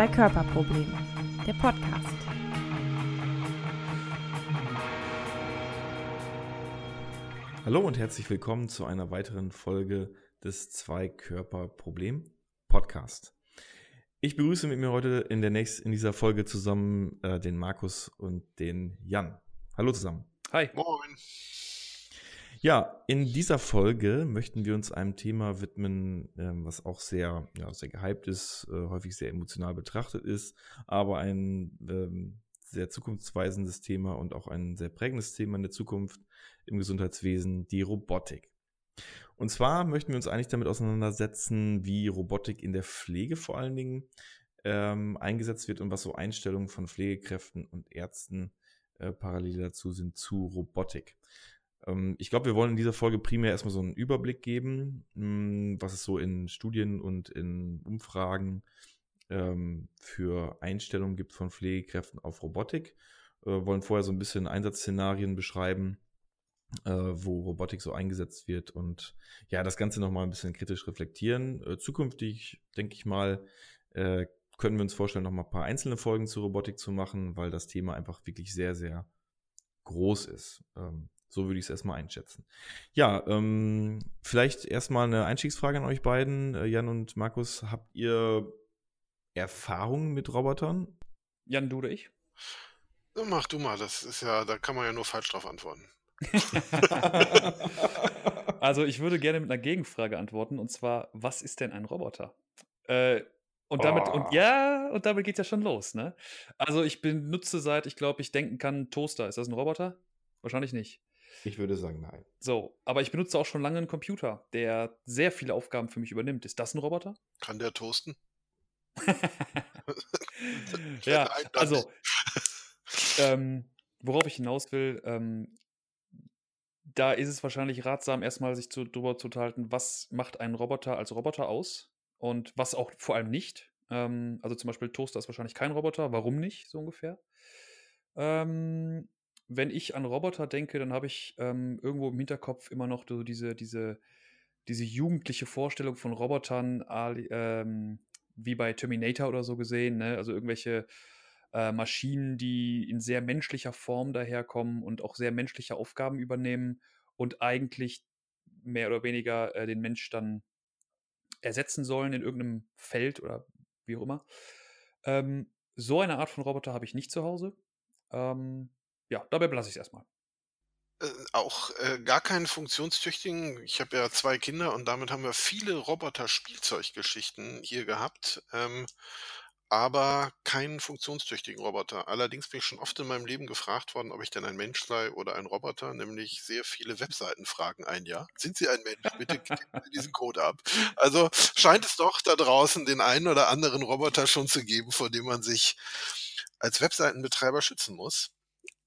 Zwei-Körper-Problem, der Podcast. Hallo und herzlich willkommen zu einer weiteren Folge des Zwei-Körper-Problem Podcast. Ich begrüße mit mir heute in, der nächsten, in dieser Folge zusammen äh, den Markus und den Jan. Hallo zusammen. Hi. Moin. Ja, in dieser Folge möchten wir uns einem Thema widmen, ähm, was auch sehr, ja, sehr gehypt ist, äh, häufig sehr emotional betrachtet ist, aber ein ähm, sehr zukunftsweisendes Thema und auch ein sehr prägendes Thema in der Zukunft im Gesundheitswesen, die Robotik. Und zwar möchten wir uns eigentlich damit auseinandersetzen, wie Robotik in der Pflege vor allen Dingen ähm, eingesetzt wird und was so Einstellungen von Pflegekräften und Ärzten äh, parallel dazu sind zu Robotik. Ähm, ich glaube, wir wollen in dieser Folge primär erstmal so einen Überblick geben, hm, was es so in Studien und in Umfragen ähm, für Einstellungen gibt von Pflegekräften auf Robotik. Äh, wollen vorher so ein bisschen Einsatzszenarien beschreiben, äh, wo Robotik so eingesetzt wird und ja, das Ganze nochmal ein bisschen kritisch reflektieren. Äh, zukünftig, denke ich mal, können wir uns vorstellen, nochmal ein paar einzelne Folgen zu Robotik zu machen, weil das Thema einfach wirklich sehr, sehr groß ist. Ähm, so würde ich es erstmal einschätzen. Ja, ähm, vielleicht erstmal eine Einstiegsfrage an euch beiden, äh, Jan und Markus. Habt ihr Erfahrungen mit Robotern? Jan, du oder ich? Mach du mal, das ist ja, da kann man ja nur falsch drauf antworten. also ich würde gerne mit einer Gegenfrage antworten und zwar, was ist denn ein Roboter? Äh, und damit, oh. und ja, und damit geht ja schon los, ne? Also ich benutze seit, ich glaube, ich denken kann, Toaster. Ist das ein Roboter? Wahrscheinlich nicht. Ich würde sagen, nein. So, aber ich benutze auch schon lange einen Computer, der sehr viele Aufgaben für mich übernimmt. Ist das ein Roboter? Kann der toasten? ja, also, ähm, worauf ich hinaus will, ähm, da ist es wahrscheinlich ratsam, erstmal sich zu, darüber zu unterhalten, was macht ein Roboter als Roboter aus und was auch vor allem nicht. Ähm, also zum Beispiel Toaster ist wahrscheinlich kein Roboter. Warum nicht, so ungefähr? Ähm, wenn ich an Roboter denke, dann habe ich ähm, irgendwo im Hinterkopf immer noch so diese, diese, diese jugendliche Vorstellung von Robotern, ähm, wie bei Terminator oder so gesehen, ne? also irgendwelche äh, Maschinen, die in sehr menschlicher Form daherkommen und auch sehr menschliche Aufgaben übernehmen und eigentlich mehr oder weniger äh, den Mensch dann ersetzen sollen in irgendeinem Feld oder wie auch immer. Ähm, so eine Art von Roboter habe ich nicht zu Hause. Ähm, ja, dabei belasse ich es erstmal. Äh, auch äh, gar keinen funktionstüchtigen. Ich habe ja zwei Kinder und damit haben wir viele Roboter-Spielzeuggeschichten hier gehabt. Ähm, aber keinen funktionstüchtigen Roboter. Allerdings bin ich schon oft in meinem Leben gefragt worden, ob ich denn ein Mensch sei oder ein Roboter, nämlich sehr viele Webseitenfragen ein Jahr. Sind Sie ein Mensch? Bitte klicken Sie diesen Code ab. Also scheint es doch da draußen den einen oder anderen Roboter schon zu geben, vor dem man sich als Webseitenbetreiber schützen muss.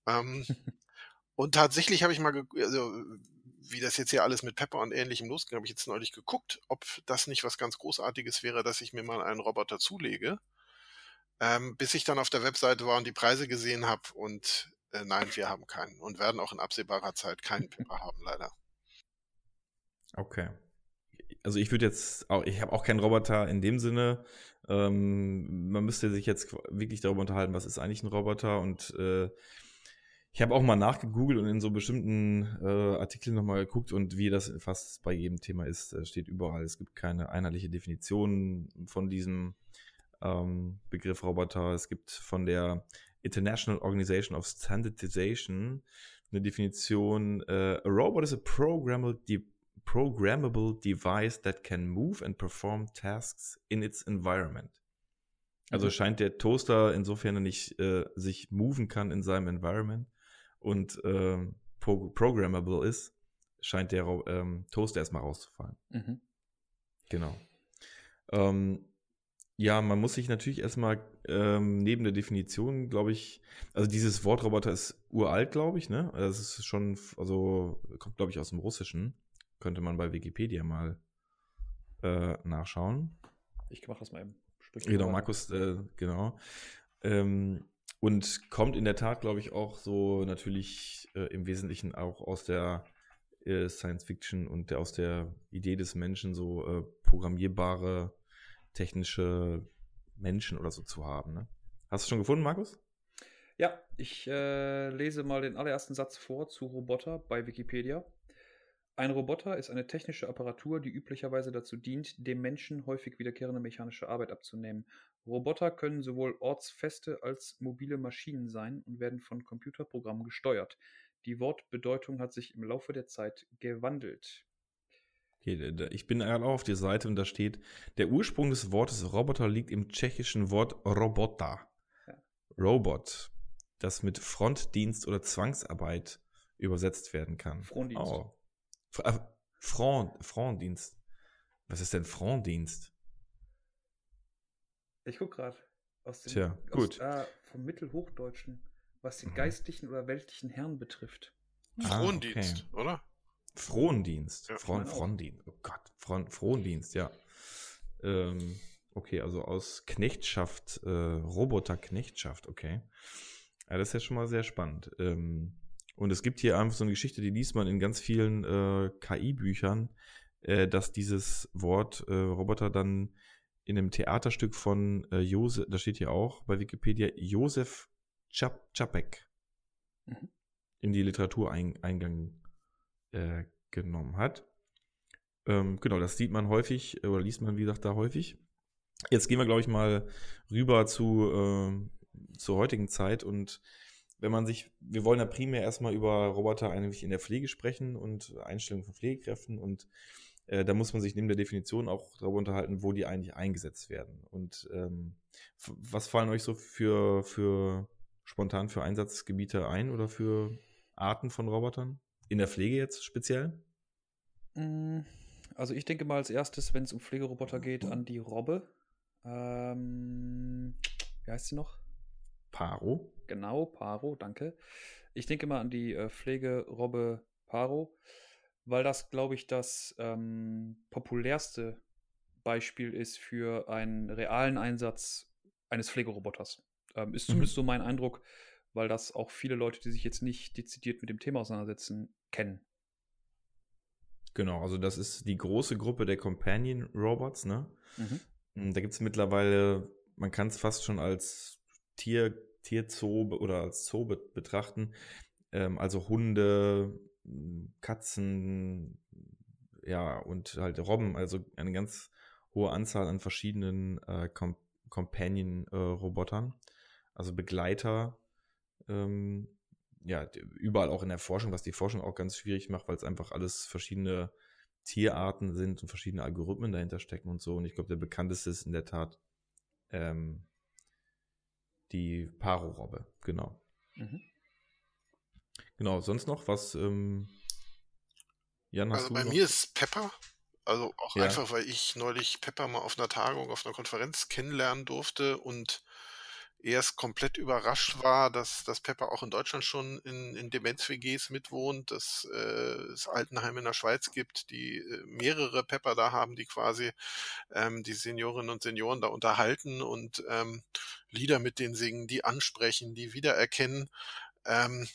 Ähm, und tatsächlich habe ich mal, also wie das jetzt hier alles mit Pepper und ähnlichem losging, habe ich jetzt neulich geguckt, ob das nicht was ganz Großartiges wäre, dass ich mir mal einen Roboter zulege. Ähm, bis ich dann auf der Webseite war und die Preise gesehen habe und äh, nein, wir haben keinen und werden auch in absehbarer Zeit keinen Pepper haben, leider. Okay. Also ich würde jetzt auch, ich habe auch keinen Roboter in dem Sinne. Ähm, man müsste sich jetzt wirklich darüber unterhalten, was ist eigentlich ein Roboter und äh, ich habe auch mal nachgegoogelt und in so bestimmten äh, Artikeln nochmal geguckt und wie das fast bei jedem Thema ist, äh, steht überall. Es gibt keine einheitliche Definition von diesem ähm, Begriff Roboter. Es gibt von der International Organization of Standardization eine Definition. Äh, a robot is a programmable, de programmable device that can move and perform tasks in its environment. Also mhm. scheint der Toaster insofern nicht äh, sich moven kann in seinem Environment, und äh, pro programmable ist, scheint der ähm, Toaster erstmal rauszufallen. Mhm. Genau. Ähm, ja, man muss sich natürlich erstmal ähm, neben der Definition, glaube ich, also dieses Wort Roboter ist uralt, glaube ich, ne? Das ist schon, also kommt, glaube ich, aus dem Russischen. Könnte man bei Wikipedia mal äh, nachschauen. Ich mache das mal eben. Genau, Markus, äh, genau. Ähm, und kommt in der Tat, glaube ich, auch so natürlich äh, im Wesentlichen auch aus der äh, Science Fiction und der, aus der Idee des Menschen, so äh, programmierbare technische Menschen oder so zu haben. Ne? Hast du schon gefunden, Markus? Ja, ich äh, lese mal den allerersten Satz vor zu Roboter bei Wikipedia. Ein Roboter ist eine technische Apparatur, die üblicherweise dazu dient, dem Menschen häufig wiederkehrende mechanische Arbeit abzunehmen. Roboter können sowohl ortsfeste als mobile Maschinen sein und werden von Computerprogrammen gesteuert. Die Wortbedeutung hat sich im Laufe der Zeit gewandelt. Okay, ich bin gerade auch auf der Seite und da steht, der Ursprung des Wortes Roboter liegt im tschechischen Wort Robota. Ja. Robot, das mit Frontdienst oder Zwangsarbeit übersetzt werden kann. Frontdienst. Oh. Äh, Front, Frontdienst. Was ist denn Frontdienst? Ich gucke gerade. Aus dem, Tja, gut. Aus, äh, vom Mittelhochdeutschen, was den mhm. geistlichen oder weltlichen Herrn betrifft. Ah, Frondienst, okay. oder? Frondienst. Ja, Fron, Frondienst. Oh Gott, Fron, Frondienst, ja. Ähm, okay, also aus Knechtschaft, äh, Roboterknechtschaft, okay. Ja, das ist ja schon mal sehr spannend. Ähm, und es gibt hier einfach so eine Geschichte, die liest man in ganz vielen äh, KI-Büchern, äh, dass dieses Wort äh, Roboter dann in einem Theaterstück von äh, Josef, da steht hier auch bei Wikipedia, Josef Czapek mhm. in die Literatur ein, Eingang äh, genommen hat. Ähm, genau, das sieht man häufig, oder liest man, wie gesagt, da häufig. Jetzt gehen wir, glaube ich, mal rüber zu, äh, zur heutigen Zeit und wenn man sich, wir wollen ja primär erstmal über Roboter eigentlich in der Pflege sprechen und Einstellung von Pflegekräften und äh, da muss man sich neben der Definition auch darüber unterhalten, wo die eigentlich eingesetzt werden. Und ähm, was fallen euch so für, für spontan für Einsatzgebiete ein oder für Arten von Robotern? In der Pflege jetzt speziell? Mm, also ich denke mal als erstes, wenn es um Pflegeroboter geht, an die Robbe. Ähm, wie heißt sie noch? Paro. Genau, Paro, danke. Ich denke mal an die äh, Pflegerobbe Paro, weil das, glaube ich, das ähm, populärste Beispiel ist für einen realen Einsatz eines Pflegeroboters. Ähm, ist mhm. zumindest mhm. so mein Eindruck, weil das auch viele Leute, die sich jetzt nicht dezidiert mit dem Thema auseinandersetzen, kennen. Genau, also das ist die große Gruppe der Companion Robots, ne? Mhm. Hm, da gibt es mittlerweile, man kann es fast schon als Tier, Tierzoo oder als Zoo betrachten. Ähm, also Hunde, Katzen, ja, und halt Robben, also eine ganz hohe Anzahl an verschiedenen äh, Com Companion-Robotern, äh, also Begleiter, ähm, ja, überall auch in der Forschung, was die Forschung auch ganz schwierig macht, weil es einfach alles verschiedene Tierarten sind und verschiedene Algorithmen dahinter stecken und so. Und ich glaube, der bekannteste ist in der Tat ähm, die Paro-Robbe, genau. Mhm. Genau, sonst noch was? Ähm, Jan, hast also bei noch? mir ist Pepper. Also auch ja. einfach, weil ich neulich Pepper mal auf einer Tagung, auf einer Konferenz kennenlernen durfte und erst komplett überrascht war, dass, dass Pepper auch in Deutschland schon in, in Demenz-WGs mitwohnt, dass äh, es Altenheime in der Schweiz gibt, die äh, mehrere Pepper da haben, die quasi ähm, die Seniorinnen und Senioren da unterhalten und ähm, Lieder mit denen singen, die ansprechen, die wiedererkennen. Ähm,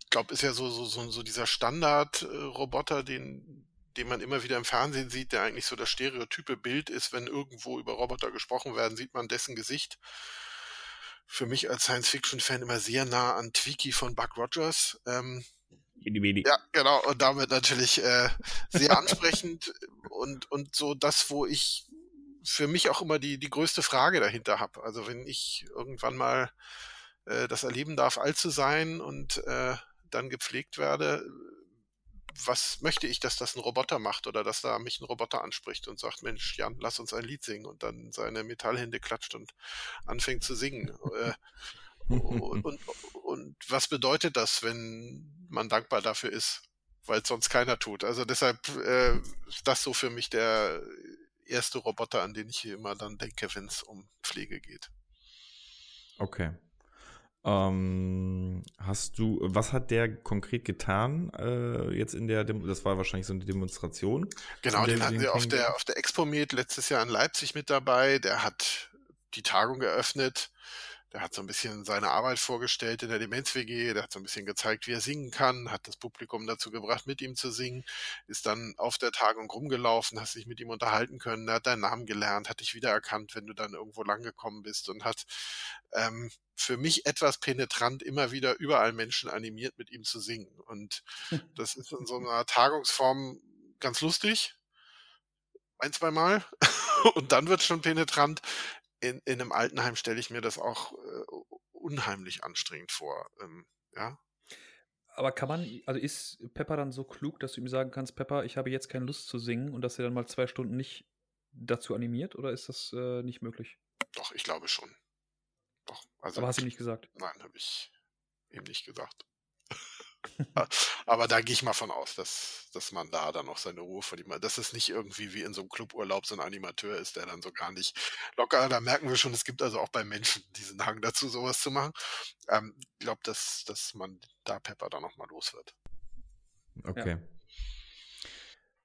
ich glaube, ist ja so, so, so, so dieser Standard-Roboter, den, den man immer wieder im Fernsehen sieht, der eigentlich so das stereotype Bild ist, wenn irgendwo über Roboter gesprochen werden, sieht man dessen Gesicht. Für mich als Science-Fiction-Fan immer sehr nah an Twiki von Buck Rogers. Ähm, ja, genau, und damit natürlich äh, sehr ansprechend und, und so das, wo ich für mich auch immer die, die größte Frage dahinter habe. Also wenn ich irgendwann mal äh, das erleben darf, alt zu sein und äh, dann gepflegt werde, was möchte ich, dass das ein Roboter macht oder dass da mich ein Roboter anspricht und sagt, Mensch, Jan, lass uns ein Lied singen und dann seine Metallhände klatscht und anfängt zu singen. Äh, und, und, und was bedeutet das, wenn man dankbar dafür ist, weil es sonst keiner tut? Also deshalb äh, ist das so für mich der erste Roboter, an den ich hier immer dann denke, wenn es um Pflege geht. Okay. Ähm, hast du, was hat der konkret getan äh, jetzt in der, Dem das war wahrscheinlich so eine Demonstration? Genau, den hatten wir auf der, auf der Expo Med letztes Jahr in Leipzig mit dabei. Der hat die Tagung geöffnet. Der hat so ein bisschen seine Arbeit vorgestellt in der Demenz-WG, der hat so ein bisschen gezeigt, wie er singen kann, hat das Publikum dazu gebracht, mit ihm zu singen, ist dann auf der Tagung rumgelaufen, hast dich mit ihm unterhalten können, er hat deinen Namen gelernt, hat dich wiedererkannt, wenn du dann irgendwo langgekommen bist und hat ähm, für mich etwas penetrant immer wieder überall Menschen animiert, mit ihm zu singen. Und das ist in so einer Tagungsform ganz lustig. Ein, zwei Mal. Und dann wird es schon penetrant. In, in einem Altenheim stelle ich mir das auch äh, unheimlich anstrengend vor. Ähm, ja. Aber kann man, also ist Pepper dann so klug, dass du ihm sagen kannst, Pepper, ich habe jetzt keine Lust zu singen und dass er dann mal zwei Stunden nicht dazu animiert oder ist das äh, nicht möglich? Doch, ich glaube schon. Doch. Also, Aber hast du ihm nicht gesagt? Nein, habe ich ihm nicht gesagt. Aber da gehe ich mal von aus, dass, dass man da dann noch seine Ruhe verdient. Dass es nicht irgendwie wie in so einem Cluburlaub so ein Animateur ist, der dann so gar nicht locker, da merken wir schon, es gibt also auch bei Menschen diesen Hang dazu, sowas zu machen. Ähm, ich glaube, dass, dass man da Pepper dann nochmal los wird. Okay.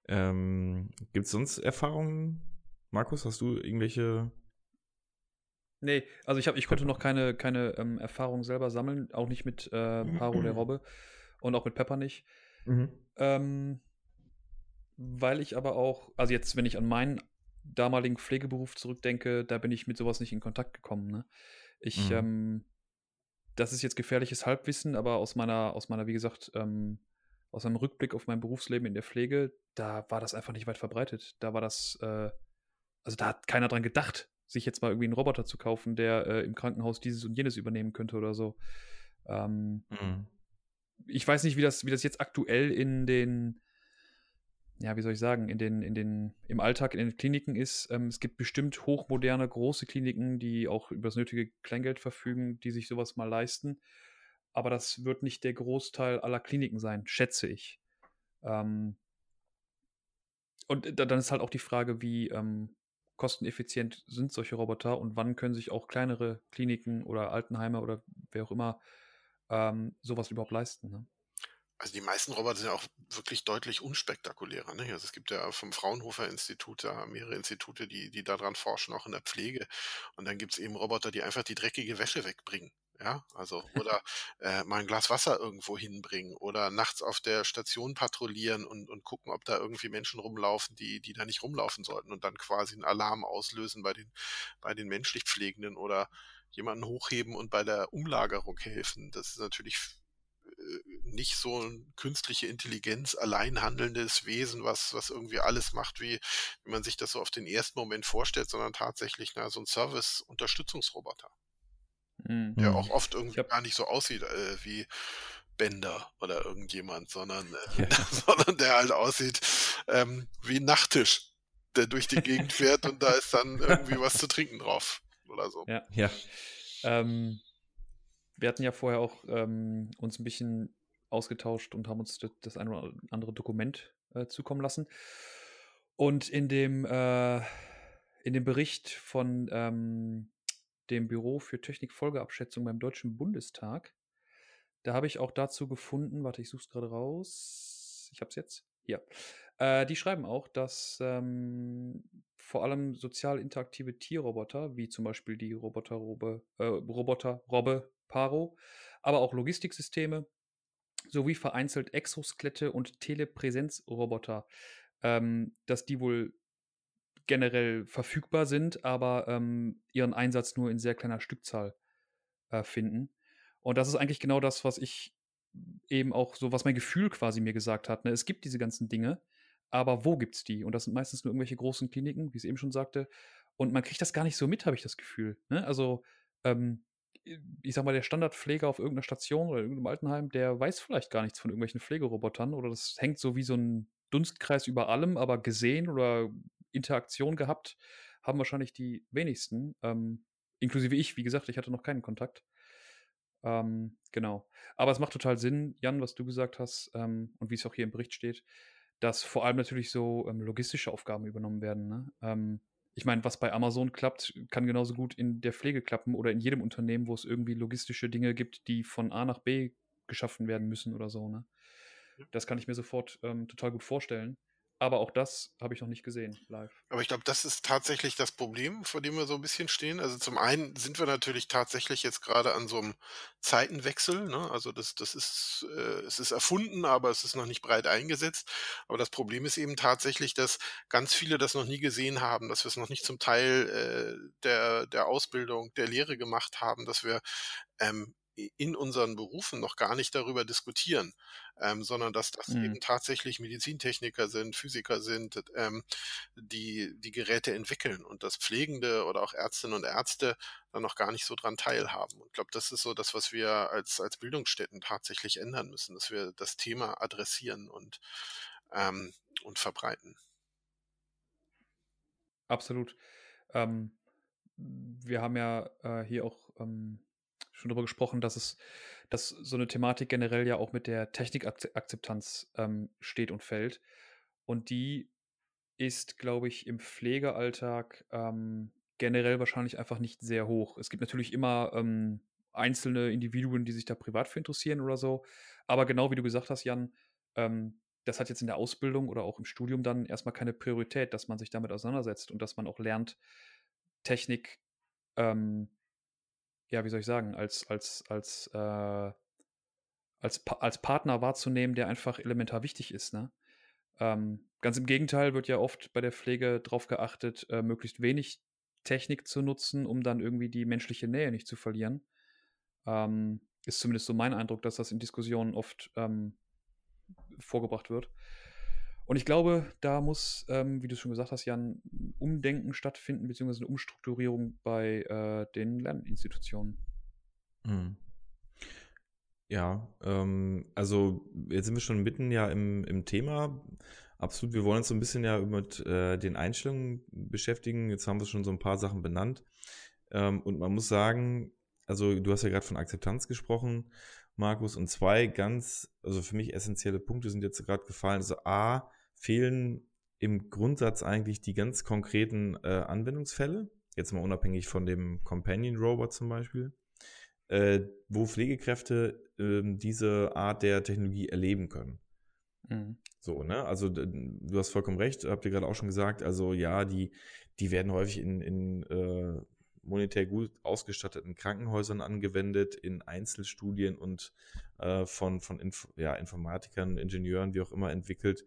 Ja. Ähm, gibt es sonst Erfahrungen, Markus? Hast du irgendwelche Nee, also ich, hab, ich konnte noch keine, keine ähm, Erfahrung selber sammeln, auch nicht mit äh, Paro der Robbe und auch mit Pepper nicht. Mhm. Ähm, weil ich aber auch, also jetzt, wenn ich an meinen damaligen Pflegeberuf zurückdenke, da bin ich mit sowas nicht in Kontakt gekommen. Ne? Ich, mhm. ähm, das ist jetzt gefährliches Halbwissen, aber aus meiner, aus meiner, wie gesagt, ähm, aus einem Rückblick auf mein Berufsleben in der Pflege, da war das einfach nicht weit verbreitet. Da war das, äh, also da hat keiner dran gedacht, sich jetzt mal irgendwie einen Roboter zu kaufen, der äh, im Krankenhaus dieses und jenes übernehmen könnte oder so. Ähm, mhm. Ich weiß nicht, wie das, wie das jetzt aktuell in den, ja, wie soll ich sagen, in den, in den, im Alltag in den Kliniken ist. Ähm, es gibt bestimmt hochmoderne, große Kliniken, die auch über das nötige Kleingeld verfügen, die sich sowas mal leisten. Aber das wird nicht der Großteil aller Kliniken sein, schätze ich. Ähm, und dann ist halt auch die Frage, wie, ähm, kosteneffizient sind solche Roboter und wann können sich auch kleinere Kliniken oder Altenheime oder wer auch immer ähm, sowas überhaupt leisten. Ne? Also die meisten Roboter sind ja auch wirklich deutlich unspektakulärer. Ne? Also es gibt ja vom Fraunhofer Institut ja mehrere Institute, die, die daran forschen, auch in der Pflege. Und dann gibt es eben Roboter, die einfach die dreckige Wäsche wegbringen. Ja, also oder äh, mal ein Glas Wasser irgendwo hinbringen oder nachts auf der Station patrouillieren und, und gucken, ob da irgendwie Menschen rumlaufen, die, die da nicht rumlaufen sollten und dann quasi einen Alarm auslösen bei den, bei den menschlich Pflegenden oder jemanden hochheben und bei der Umlagerung helfen. Das ist natürlich äh, nicht so ein künstliche Intelligenz, allein handelndes Wesen, was, was irgendwie alles macht, wie, wie man sich das so auf den ersten Moment vorstellt, sondern tatsächlich na, so ein Service-Unterstützungsroboter. Mhm. Der auch oft irgendwie hab... gar nicht so aussieht äh, wie Bender oder irgendjemand, sondern, äh, ja. sondern der halt aussieht ähm, wie ein Nachttisch, der durch die Gegend fährt und da ist dann irgendwie was zu trinken drauf oder so. Ja, ja. Ähm, wir hatten ja vorher auch ähm, uns ein bisschen ausgetauscht und haben uns das, das ein oder andere Dokument äh, zukommen lassen. Und in dem, äh, in dem Bericht von ähm, dem Büro für Technikfolgeabschätzung beim Deutschen Bundestag. Da habe ich auch dazu gefunden, warte, ich suche es gerade raus. Ich habe es jetzt. Hier. Äh, die schreiben auch, dass ähm, vor allem sozial interaktive Tierroboter, wie zum Beispiel die Roboter Robbe, äh, Roboter Robbe Paro, aber auch Logistiksysteme sowie vereinzelt Exoskelette und Telepräsenzroboter, ähm, dass die wohl generell verfügbar sind, aber ähm, ihren Einsatz nur in sehr kleiner Stückzahl äh, finden. Und das ist eigentlich genau das, was ich eben auch so, was mein Gefühl quasi mir gesagt hat. Ne? Es gibt diese ganzen Dinge, aber wo gibt es die? Und das sind meistens nur irgendwelche großen Kliniken, wie ich es eben schon sagte. Und man kriegt das gar nicht so mit, habe ich das Gefühl. Ne? Also, ähm, ich sag mal, der Standardpfleger auf irgendeiner Station oder irgendeinem Altenheim, der weiß vielleicht gar nichts von irgendwelchen Pflegerobotern oder das hängt so wie so ein Dunstkreis über allem, aber gesehen oder Interaktion gehabt haben wahrscheinlich die wenigsten, ähm, inklusive ich, wie gesagt, ich hatte noch keinen Kontakt. Ähm, genau. Aber es macht total Sinn, Jan, was du gesagt hast ähm, und wie es auch hier im Bericht steht, dass vor allem natürlich so ähm, logistische Aufgaben übernommen werden. Ne? Ähm, ich meine, was bei Amazon klappt, kann genauso gut in der Pflege klappen oder in jedem Unternehmen, wo es irgendwie logistische Dinge gibt, die von A nach B geschaffen werden müssen oder so. Ne? Das kann ich mir sofort ähm, total gut vorstellen. Aber auch das habe ich noch nicht gesehen live. Aber ich glaube, das ist tatsächlich das Problem, vor dem wir so ein bisschen stehen. Also zum einen sind wir natürlich tatsächlich jetzt gerade an so einem Zeitenwechsel. Ne? Also das, das ist, äh, es ist erfunden, aber es ist noch nicht breit eingesetzt. Aber das Problem ist eben tatsächlich, dass ganz viele das noch nie gesehen haben, dass wir es noch nicht zum Teil äh, der, der Ausbildung, der Lehre gemacht haben, dass wir ähm, in unseren Berufen noch gar nicht darüber diskutieren, ähm, sondern dass das mhm. eben tatsächlich Medizintechniker sind, Physiker sind, ähm, die die Geräte entwickeln und dass Pflegende oder auch Ärztinnen und Ärzte dann noch gar nicht so dran teilhaben. Und ich glaube, das ist so das, was wir als, als Bildungsstätten tatsächlich ändern müssen, dass wir das Thema adressieren und, ähm, und verbreiten. Absolut. Ähm, wir haben ja äh, hier auch ähm, schon darüber gesprochen, dass es, dass so eine Thematik generell ja auch mit der Technikakzeptanz ähm, steht und fällt. Und die ist, glaube ich, im Pflegealltag ähm, generell wahrscheinlich einfach nicht sehr hoch. Es gibt natürlich immer ähm, einzelne Individuen, die sich da privat für interessieren oder so. Aber genau wie du gesagt hast, Jan, ähm, das hat jetzt in der Ausbildung oder auch im Studium dann erstmal keine Priorität, dass man sich damit auseinandersetzt und dass man auch lernt, Technik ähm, ja, wie soll ich sagen, als, als, als, äh, als, als Partner wahrzunehmen, der einfach elementar wichtig ist. Ne? Ähm, ganz im Gegenteil wird ja oft bei der Pflege darauf geachtet, äh, möglichst wenig Technik zu nutzen, um dann irgendwie die menschliche Nähe nicht zu verlieren. Ähm, ist zumindest so mein Eindruck, dass das in Diskussionen oft ähm, vorgebracht wird. Und ich glaube, da muss, ähm, wie du schon gesagt hast, Jan, ein Umdenken stattfinden, beziehungsweise eine Umstrukturierung bei äh, den Lerninstitutionen. Mhm. Ja, ähm, also jetzt sind wir schon mitten ja im, im Thema. Absolut, wir wollen uns so ein bisschen ja mit äh, den Einstellungen beschäftigen. Jetzt haben wir schon so ein paar Sachen benannt. Ähm, und man muss sagen, also du hast ja gerade von Akzeptanz gesprochen, Markus, und zwei ganz, also für mich essentielle Punkte sind jetzt gerade gefallen. Also A, fehlen im Grundsatz eigentlich die ganz konkreten äh, Anwendungsfälle, jetzt mal unabhängig von dem Companion Robot zum Beispiel, äh, wo Pflegekräfte äh, diese Art der Technologie erleben können. Mhm. So, ne? Also du hast vollkommen recht, habt ihr gerade auch schon gesagt, also ja, die, die werden häufig in, in äh, monetär gut ausgestatteten Krankenhäusern angewendet, in Einzelstudien und äh, von, von Inf ja, Informatikern, Ingenieuren, wie auch immer entwickelt,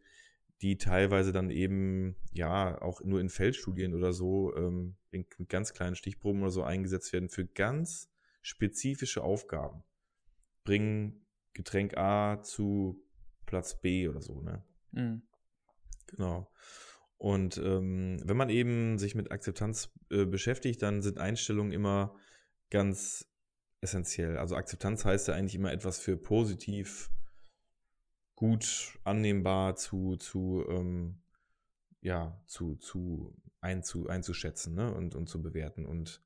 die teilweise dann eben ja auch nur in Feldstudien oder so ähm, in, mit ganz kleinen Stichproben oder so eingesetzt werden für ganz spezifische Aufgaben. Bringen Getränk A zu Platz B oder so, ne? Mhm. Genau. Und ähm, wenn man eben sich mit Akzeptanz äh, beschäftigt, dann sind Einstellungen immer ganz essentiell. Also Akzeptanz heißt ja eigentlich immer etwas für positiv gut annehmbar zu, zu ähm, ja, zu, zu einzu, einzuschätzen ne? und, und zu bewerten. Und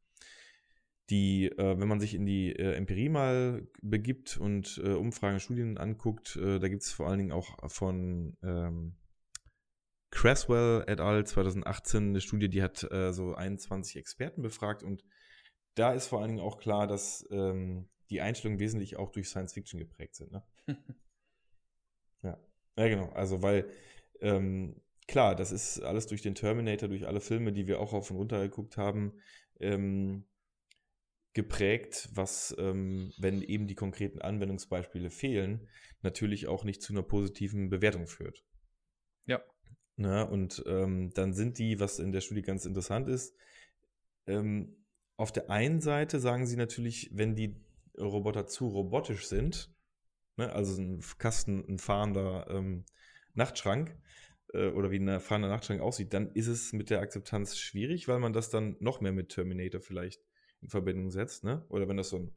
die, äh, wenn man sich in die äh, Empirie mal begibt und äh, Umfragen, Studien anguckt, äh, da gibt es vor allen Dingen auch von ähm, Cresswell et al. 2018 eine Studie, die hat äh, so 21 Experten befragt und da ist vor allen Dingen auch klar, dass ähm, die Einstellungen wesentlich auch durch Science Fiction geprägt sind. Ne? Ja, genau. Also, weil, ähm, klar, das ist alles durch den Terminator, durch alle Filme, die wir auch auf und runter geguckt haben, ähm, geprägt, was, ähm, wenn eben die konkreten Anwendungsbeispiele fehlen, natürlich auch nicht zu einer positiven Bewertung führt. Ja. Na, ne, und ähm, dann sind die, was in der Studie ganz interessant ist, ähm, auf der einen Seite sagen sie natürlich, wenn die Roboter zu robotisch sind, ne, also ein Kasten, ein fahrender ähm, Nachtschrank äh, oder wie ein fahrender Nachtschrank aussieht, dann ist es mit der Akzeptanz schwierig, weil man das dann noch mehr mit Terminator vielleicht in Verbindung setzt, ne? Oder wenn das so ein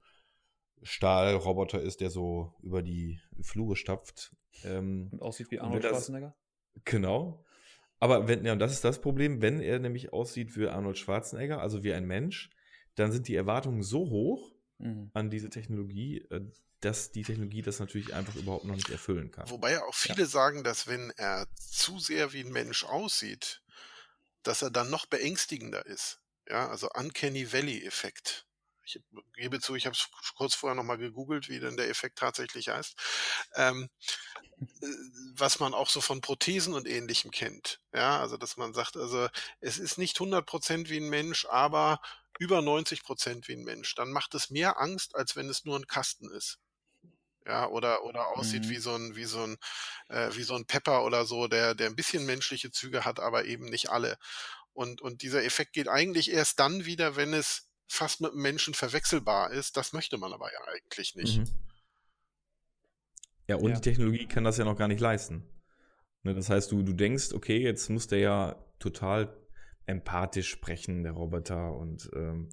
Stahlroboter ist, der so über die Flure stapft. Ähm, und aussieht wie Arnold Schwarzenegger? Genau. Aber wenn, ja, und das ist das Problem, wenn er nämlich aussieht wie Arnold Schwarzenegger, also wie ein Mensch, dann sind die Erwartungen so hoch mhm. an diese Technologie, äh, dass die Technologie das natürlich einfach überhaupt noch nicht erfüllen kann. Wobei ja auch viele ja. sagen, dass wenn er zu sehr wie ein Mensch aussieht, dass er dann noch beängstigender ist. Ja, also Uncanny Valley-Effekt. Ich gebe zu, ich habe es kurz vorher nochmal gegoogelt, wie denn der Effekt tatsächlich heißt. Ähm, äh, was man auch so von Prothesen und ähnlichem kennt. Ja, also dass man sagt, also es ist nicht 100% wie ein Mensch, aber über 90% wie ein Mensch. Dann macht es mehr Angst, als wenn es nur ein Kasten ist. Ja, oder, oder aussieht mhm. wie so ein, wie so ein, äh, wie so ein Pepper oder so, der, der ein bisschen menschliche Züge hat, aber eben nicht alle. Und, und dieser Effekt geht eigentlich erst dann wieder, wenn es fast mit einem Menschen verwechselbar ist. Das möchte man aber ja eigentlich nicht. Mhm. Ja, und ja. die Technologie kann das ja noch gar nicht leisten. Ne, das heißt, du, du denkst, okay, jetzt muss der ja total empathisch sprechen, der Roboter, und ähm,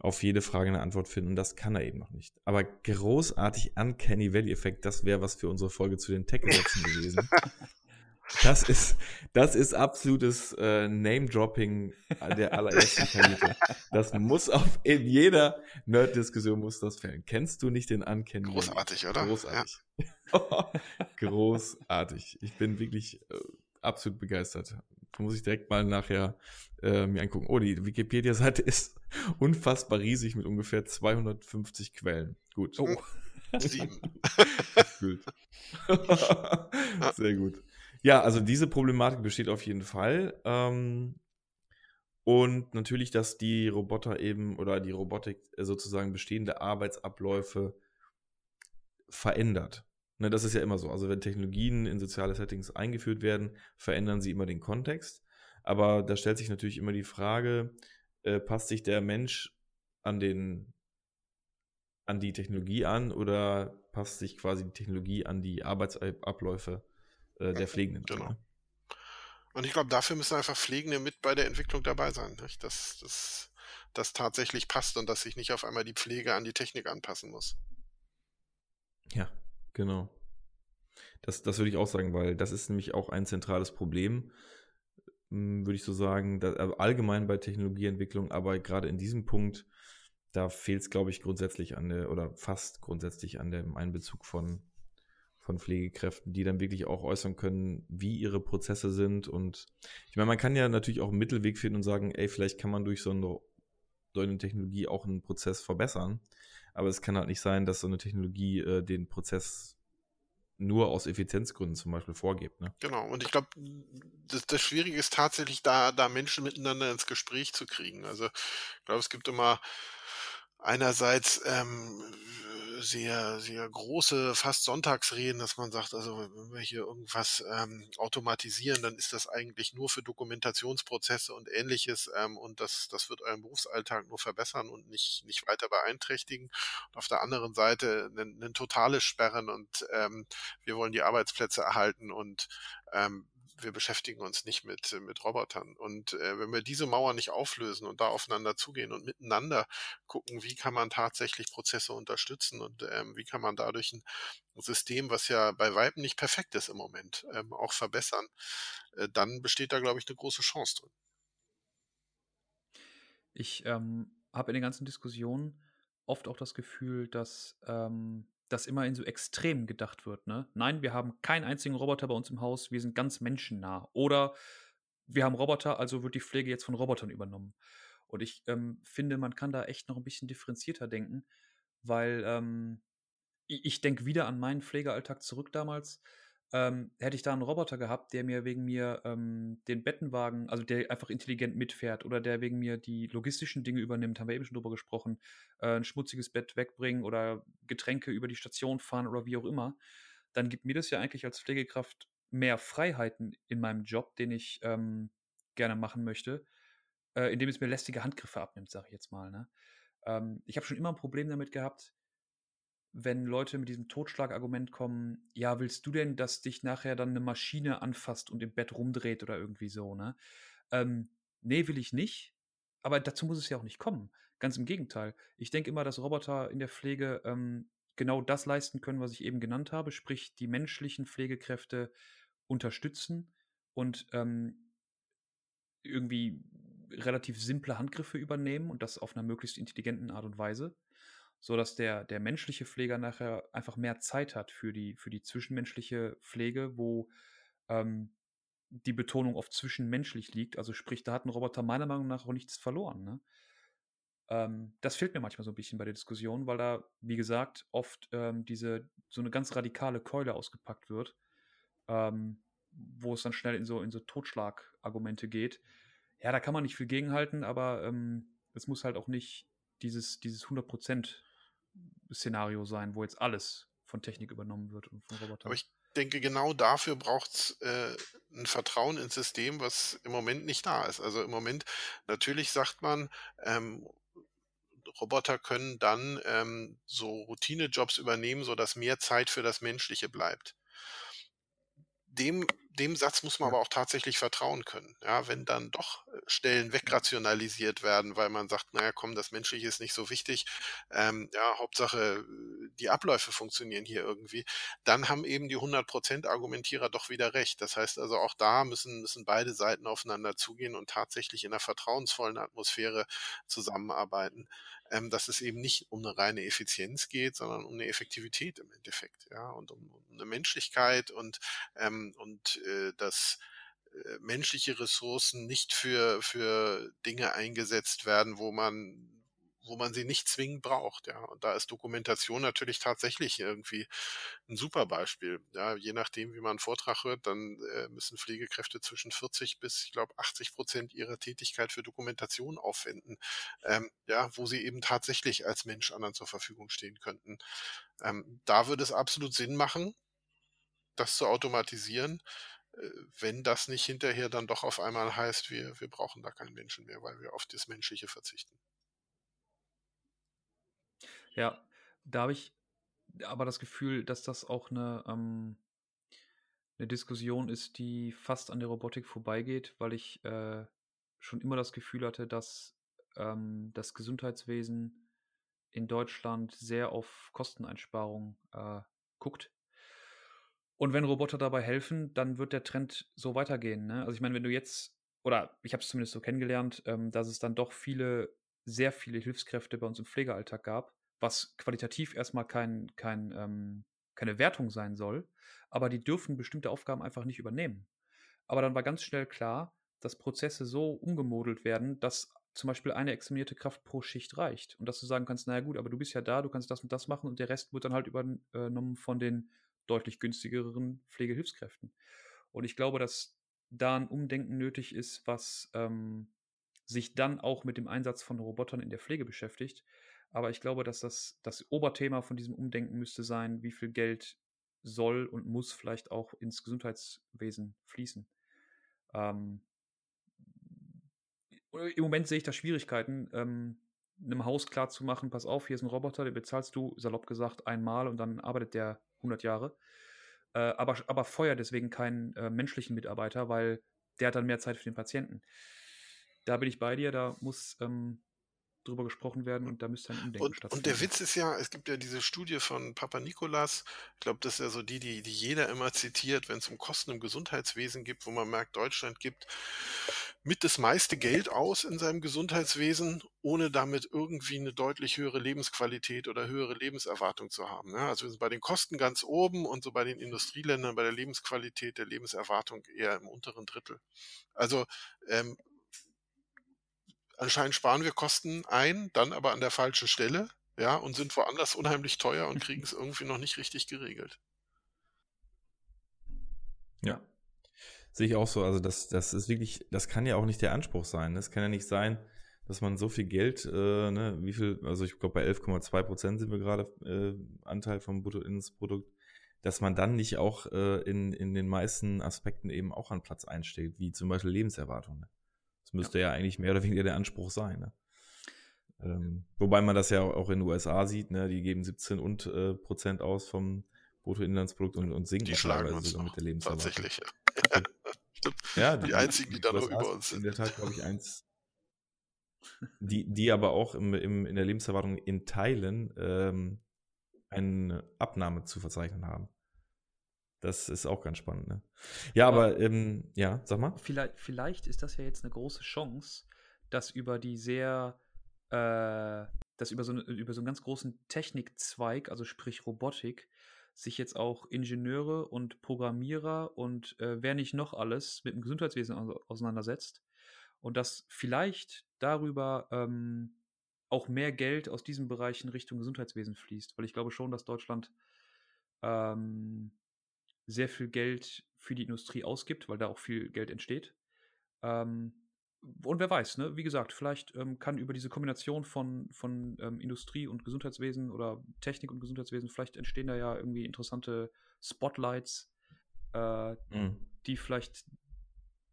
auf jede Frage eine Antwort finden. Das kann er eben noch nicht. Aber großartig Uncanny Valley-Effekt, das wäre was für unsere Folge zu den Tech-Gesetzen gewesen. Das ist, das ist absolutes äh, Name-Dropping der allerersten Kaliber. Das muss auf, in jeder Nerd-Diskussion muss das fällen. Kennst du nicht den Uncanny Großartig, oder? Großartig. Ja. Großartig. Ich bin wirklich äh, absolut begeistert. Da muss ich direkt mal nachher äh, mir angucken. Oh, die Wikipedia-Seite ist unfassbar riesig mit ungefähr 250 Quellen. Gut. Oh. Sieben. Sehr gut. Ja, also diese Problematik besteht auf jeden Fall. Ähm, und natürlich, dass die Roboter eben oder die Robotik sozusagen bestehende Arbeitsabläufe verändert. Ne, das ist ja immer so. Also wenn Technologien in soziale Settings eingeführt werden, verändern sie immer den Kontext. Aber da stellt sich natürlich immer die Frage, äh, passt sich der Mensch an den an die Technologie an oder passt sich quasi die Technologie an die Arbeitsabläufe äh, der Pflegenden? Genau. Ne? Und ich glaube, dafür müssen einfach Pflegende mit bei der Entwicklung dabei sein, nicht? dass das dass tatsächlich passt und dass sich nicht auf einmal die Pflege an die Technik anpassen muss. Ja, genau. Das, das würde ich auch sagen, weil das ist nämlich auch ein zentrales Problem hm, würde ich so sagen, dass, also allgemein bei Technologieentwicklung, aber gerade in diesem Punkt, da fehlt es, glaube ich, grundsätzlich an der, oder fast grundsätzlich an dem Einbezug von, von Pflegekräften, die dann wirklich auch äußern können, wie ihre Prozesse sind. Und ich meine, man kann ja natürlich auch einen Mittelweg finden und sagen, ey, vielleicht kann man durch so eine, so eine Technologie auch einen Prozess verbessern. Aber es kann halt nicht sein, dass so eine Technologie äh, den Prozess nur aus Effizienzgründen zum Beispiel vorgibt. Ne? Genau, und ich glaube, das, das Schwierige ist tatsächlich, da, da Menschen miteinander ins Gespräch zu kriegen. Also ich glaube, es gibt immer einerseits ähm, sehr, sehr große, fast Sonntagsreden, dass man sagt, also wenn wir hier irgendwas ähm, automatisieren, dann ist das eigentlich nur für Dokumentationsprozesse und ähnliches ähm, und das, das wird euren Berufsalltag nur verbessern und nicht, nicht weiter beeinträchtigen. Und auf der anderen Seite ein, ein totales Sperren und ähm, wir wollen die Arbeitsplätze erhalten und ähm, wir beschäftigen uns nicht mit, mit Robotern. Und äh, wenn wir diese Mauer nicht auflösen und da aufeinander zugehen und miteinander gucken, wie kann man tatsächlich Prozesse unterstützen und ähm, wie kann man dadurch ein System, was ja bei Weitem nicht perfekt ist im Moment, ähm, auch verbessern, äh, dann besteht da, glaube ich, eine große Chance drin. Ich ähm, habe in den ganzen Diskussionen oft auch das Gefühl, dass ähm, dass immer in so Extremen gedacht wird. Ne? Nein, wir haben keinen einzigen Roboter bei uns im Haus, wir sind ganz menschennah. Oder wir haben Roboter, also wird die Pflege jetzt von Robotern übernommen. Und ich ähm, finde, man kann da echt noch ein bisschen differenzierter denken, weil ähm, ich, ich denke wieder an meinen Pflegealltag zurück damals ähm, hätte ich da einen Roboter gehabt, der mir wegen mir ähm, den Bettenwagen, also der einfach intelligent mitfährt oder der wegen mir die logistischen Dinge übernimmt, haben wir eben schon drüber gesprochen, äh, ein schmutziges Bett wegbringen oder Getränke über die Station fahren oder wie auch immer, dann gibt mir das ja eigentlich als Pflegekraft mehr Freiheiten in meinem Job, den ich ähm, gerne machen möchte, äh, indem es mir lästige Handgriffe abnimmt, sage ich jetzt mal. Ne? Ähm, ich habe schon immer ein Problem damit gehabt, wenn Leute mit diesem Totschlagargument kommen, ja, willst du denn, dass dich nachher dann eine Maschine anfasst und im Bett rumdreht oder irgendwie so, ne? Ähm, nee, will ich nicht. Aber dazu muss es ja auch nicht kommen. Ganz im Gegenteil. Ich denke immer, dass Roboter in der Pflege ähm, genau das leisten können, was ich eben genannt habe, sprich die menschlichen Pflegekräfte unterstützen und ähm, irgendwie relativ simple Handgriffe übernehmen und das auf einer möglichst intelligenten Art und Weise so dass der, der menschliche Pfleger nachher einfach mehr Zeit hat für die, für die zwischenmenschliche Pflege, wo ähm, die Betonung auf zwischenmenschlich liegt. Also sprich, da hat ein Roboter meiner Meinung nach auch nichts verloren. Ne? Ähm, das fehlt mir manchmal so ein bisschen bei der Diskussion, weil da, wie gesagt, oft ähm, diese so eine ganz radikale Keule ausgepackt wird, ähm, wo es dann schnell in so in so Totschlagargumente geht. Ja, da kann man nicht viel gegenhalten, aber ähm, es muss halt auch nicht dieses, dieses 100% Szenario sein, wo jetzt alles von Technik übernommen wird und von Robotern. Aber ich denke, genau dafür braucht es äh, ein Vertrauen ins System, was im Moment nicht da ist. Also im Moment, natürlich sagt man, ähm, Roboter können dann ähm, so Routinejobs übernehmen, sodass mehr Zeit für das Menschliche bleibt. Dem dem Satz muss man aber auch tatsächlich vertrauen können. Ja, wenn dann doch äh, Stellen wegrationalisiert werden, weil man sagt, naja, komm, das Menschliche ist nicht so wichtig, ähm, ja, Hauptsache, die Abläufe funktionieren hier irgendwie, dann haben eben die 100% Argumentierer doch wieder recht. Das heißt also, auch da müssen, müssen beide Seiten aufeinander zugehen und tatsächlich in einer vertrauensvollen Atmosphäre zusammenarbeiten ähm, dass es eben nicht um eine reine Effizienz geht, sondern um eine Effektivität im Endeffekt, ja, und um, um eine Menschlichkeit und, ähm, und äh, dass äh, menschliche Ressourcen nicht für, für Dinge eingesetzt werden, wo man wo man sie nicht zwingend braucht, ja. Und da ist Dokumentation natürlich tatsächlich irgendwie ein super Beispiel. Ja, je nachdem, wie man einen Vortrag hört, dann äh, müssen Pflegekräfte zwischen 40 bis, ich glaube, 80 Prozent ihrer Tätigkeit für Dokumentation aufwenden, ähm, ja, wo sie eben tatsächlich als Mensch anderen zur Verfügung stehen könnten. Ähm, da würde es absolut Sinn machen, das zu automatisieren, äh, wenn das nicht hinterher dann doch auf einmal heißt, wir, wir brauchen da keinen Menschen mehr, weil wir auf das Menschliche verzichten. Ja, da habe ich aber das Gefühl, dass das auch eine, ähm, eine Diskussion ist, die fast an der Robotik vorbeigeht, weil ich äh, schon immer das Gefühl hatte, dass ähm, das Gesundheitswesen in Deutschland sehr auf Kosteneinsparungen äh, guckt. Und wenn Roboter dabei helfen, dann wird der Trend so weitergehen. Ne? Also ich meine, wenn du jetzt, oder ich habe es zumindest so kennengelernt, ähm, dass es dann doch viele, sehr viele Hilfskräfte bei uns im Pflegealltag gab, was qualitativ erstmal kein, kein, ähm, keine Wertung sein soll, aber die dürfen bestimmte Aufgaben einfach nicht übernehmen. Aber dann war ganz schnell klar, dass Prozesse so umgemodelt werden, dass zum Beispiel eine examinierte Kraft pro Schicht reicht. Und dass du sagen kannst, naja gut, aber du bist ja da, du kannst das und das machen und der Rest wird dann halt übernommen von den deutlich günstigeren Pflegehilfskräften. Und ich glaube, dass da ein Umdenken nötig ist, was ähm, sich dann auch mit dem Einsatz von Robotern in der Pflege beschäftigt, aber ich glaube, dass das, das Oberthema von diesem Umdenken müsste sein, wie viel Geld soll und muss vielleicht auch ins Gesundheitswesen fließen. Ähm, Im Moment sehe ich da Schwierigkeiten, ähm, einem Haus klar zu machen, pass auf, hier ist ein Roboter, den bezahlst du, salopp gesagt, einmal und dann arbeitet der 100 Jahre. Äh, aber, aber feuer deswegen keinen äh, menschlichen Mitarbeiter, weil der hat dann mehr Zeit für den Patienten. Da bin ich bei dir, da muss ähm, drüber gesprochen werden und da müsste ein Umdenken und, stattfinden. Und der Witz ist ja, es gibt ja diese Studie von Papa Nikolas, ich glaube, das ist ja so die, die, die jeder immer zitiert, wenn es um Kosten im Gesundheitswesen gibt, wo man merkt, Deutschland gibt mit das meiste Geld aus in seinem Gesundheitswesen, ohne damit irgendwie eine deutlich höhere Lebensqualität oder höhere Lebenserwartung zu haben. Ne? Also wir sind bei den Kosten ganz oben und so bei den Industrieländern bei der Lebensqualität, der Lebenserwartung eher im unteren Drittel. Also ähm, anscheinend sparen wir Kosten ein, dann aber an der falschen Stelle, ja, und sind woanders unheimlich teuer und kriegen es irgendwie noch nicht richtig geregelt. Ja. Sehe ich auch so. Also, das, das ist wirklich, das kann ja auch nicht der Anspruch sein. Es kann ja nicht sein, dass man so viel Geld, äh, ne, wie viel, also ich glaube bei 11,2 Prozent sind wir gerade äh, Anteil vom Bruttoinlandsprodukt, dass man dann nicht auch äh, in, in den meisten Aspekten eben auch an Platz einstellt, wie zum Beispiel Lebenserwartung. Ne? Das müsste ja. ja. eigentlich mehr oder weniger der Anspruch sein. Ne? Ähm, wobei man das ja auch in den USA sieht, ne? die geben 17 und, äh, Prozent aus vom Bruttoinlandsprodukt und, und sinken die schlagen uns sogar mit der Lebenserwartung. Tatsächlich, ja. ja die, die, einzigen, die da noch über uns sind. In der Tat, glaube ich, eins. Die, die aber auch im, im, in der Lebenserwartung in Teilen ähm, eine Abnahme zu verzeichnen haben. Das ist auch ganz spannend, ne? Ja, aber, aber ähm, ja, sag mal. Vielleicht, vielleicht ist das ja jetzt eine große Chance, dass über die sehr, äh, dass über so, über so einen ganz großen Technikzweig, also sprich Robotik, sich jetzt auch Ingenieure und Programmierer und äh, wer nicht noch alles mit dem Gesundheitswesen auseinandersetzt und dass vielleicht darüber ähm, auch mehr Geld aus diesen Bereichen Richtung Gesundheitswesen fließt. Weil ich glaube schon, dass Deutschland ähm, sehr viel Geld für die Industrie ausgibt, weil da auch viel Geld entsteht. Ähm, und wer weiß, ne? wie gesagt, vielleicht ähm, kann über diese Kombination von, von ähm, Industrie und Gesundheitswesen oder Technik und Gesundheitswesen, vielleicht entstehen da ja irgendwie interessante Spotlights, äh, mhm. die vielleicht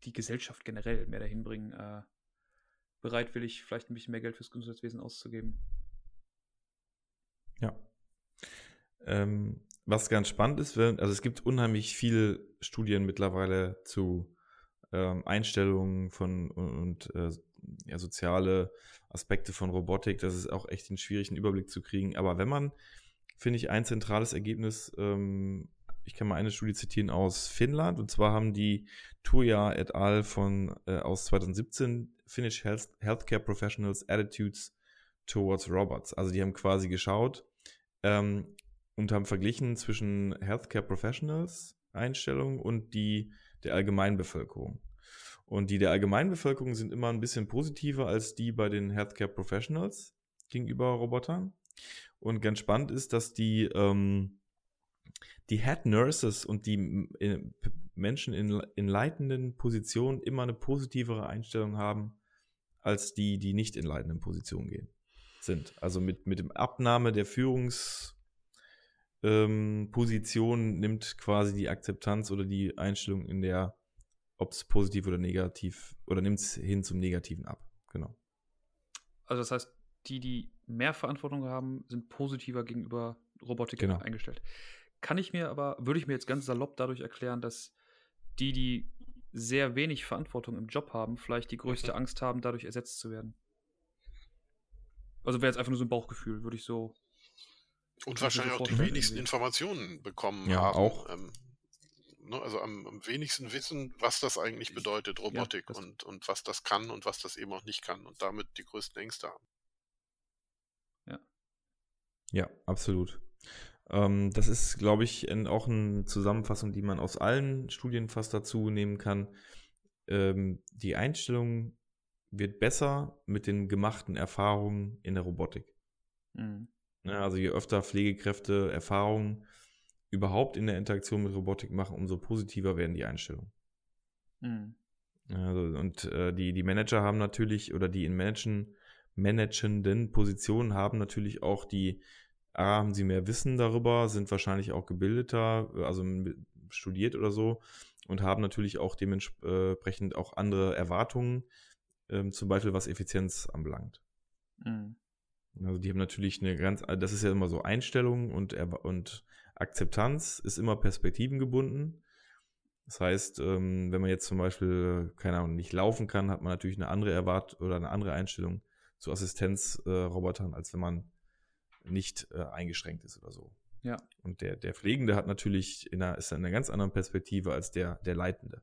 die Gesellschaft generell mehr dahin bringen, äh, bereitwillig vielleicht ein bisschen mehr Geld fürs Gesundheitswesen auszugeben. Ja. Ähm, was ganz spannend ist, also es gibt unheimlich viele Studien mittlerweile zu ähm, Einstellungen von und äh, ja, soziale Aspekte von Robotik. Das ist auch echt einen schwierigen Überblick zu kriegen. Aber wenn man, finde ich, ein zentrales Ergebnis, ähm, ich kann mal eine Studie zitieren aus Finnland, und zwar haben die Tuja et al. von äh, aus 2017 Finnish Health, Healthcare Professionals Attitudes Towards Robots. Also die haben quasi geschaut ähm, und haben verglichen zwischen Healthcare Professionals Einstellungen und die der Allgemeinbevölkerung. Und die der Allgemeinbevölkerung sind immer ein bisschen positiver als die bei den Healthcare Professionals gegenüber Robotern. Und ganz spannend ist, dass die, ähm, die Head Nurses und die äh, Menschen in, in leitenden Positionen immer eine positivere Einstellung haben als die, die nicht in leitenden Positionen gehen, sind. Also mit, mit dem Abnahme der Führungsposition ähm, nimmt quasi die Akzeptanz oder die Einstellung in der ob es positiv oder negativ oder nimmt es hin zum Negativen ab. Genau. Also das heißt, die, die mehr Verantwortung haben, sind positiver gegenüber Robotik genau. eingestellt. Kann ich mir aber, würde ich mir jetzt ganz salopp dadurch erklären, dass die, die sehr wenig Verantwortung im Job haben, vielleicht die größte mhm. Angst haben, dadurch ersetzt zu werden. Also wäre jetzt einfach nur so ein Bauchgefühl, würde ich so. Und wahrscheinlich auch die wenigsten Informationen bekommen ja, haben. Auch. Ähm, ne, also am, am, wenigsten wissen, was das eigentlich bedeutet, Robotik ja, und, und was das kann und was das eben auch nicht kann und damit die größten Ängste haben. Ja. Ja, absolut. Ähm, das ist, glaube ich, in, auch eine Zusammenfassung, die man aus allen Studien fast dazu nehmen kann. Ähm, die Einstellung wird besser mit den gemachten Erfahrungen in der Robotik. Mhm. Ja, also je öfter Pflegekräfte Erfahrungen überhaupt in der Interaktion mit Robotik machen, umso positiver werden die Einstellungen. Mhm. Also, und äh, die, die Manager haben natürlich, oder die in Managen, managenden Positionen haben natürlich auch die, A, haben sie mehr Wissen darüber, sind wahrscheinlich auch gebildeter, also studiert oder so und haben natürlich auch dementsprechend auch andere Erwartungen, ähm, zum Beispiel was Effizienz anbelangt. Mhm. Also die haben natürlich eine ganz, das ist ja immer so Einstellung und, und Akzeptanz ist immer perspektivengebunden. Das heißt, ähm, wenn man jetzt zum Beispiel, keine Ahnung, nicht laufen kann, hat man natürlich eine andere Erwart oder eine andere Einstellung zu Assistenzrobotern, als wenn man nicht äh, eingeschränkt ist oder so. Ja. Und der, der Pflegende hat natürlich in einer, ist in einer ganz anderen Perspektive als der, der Leitende.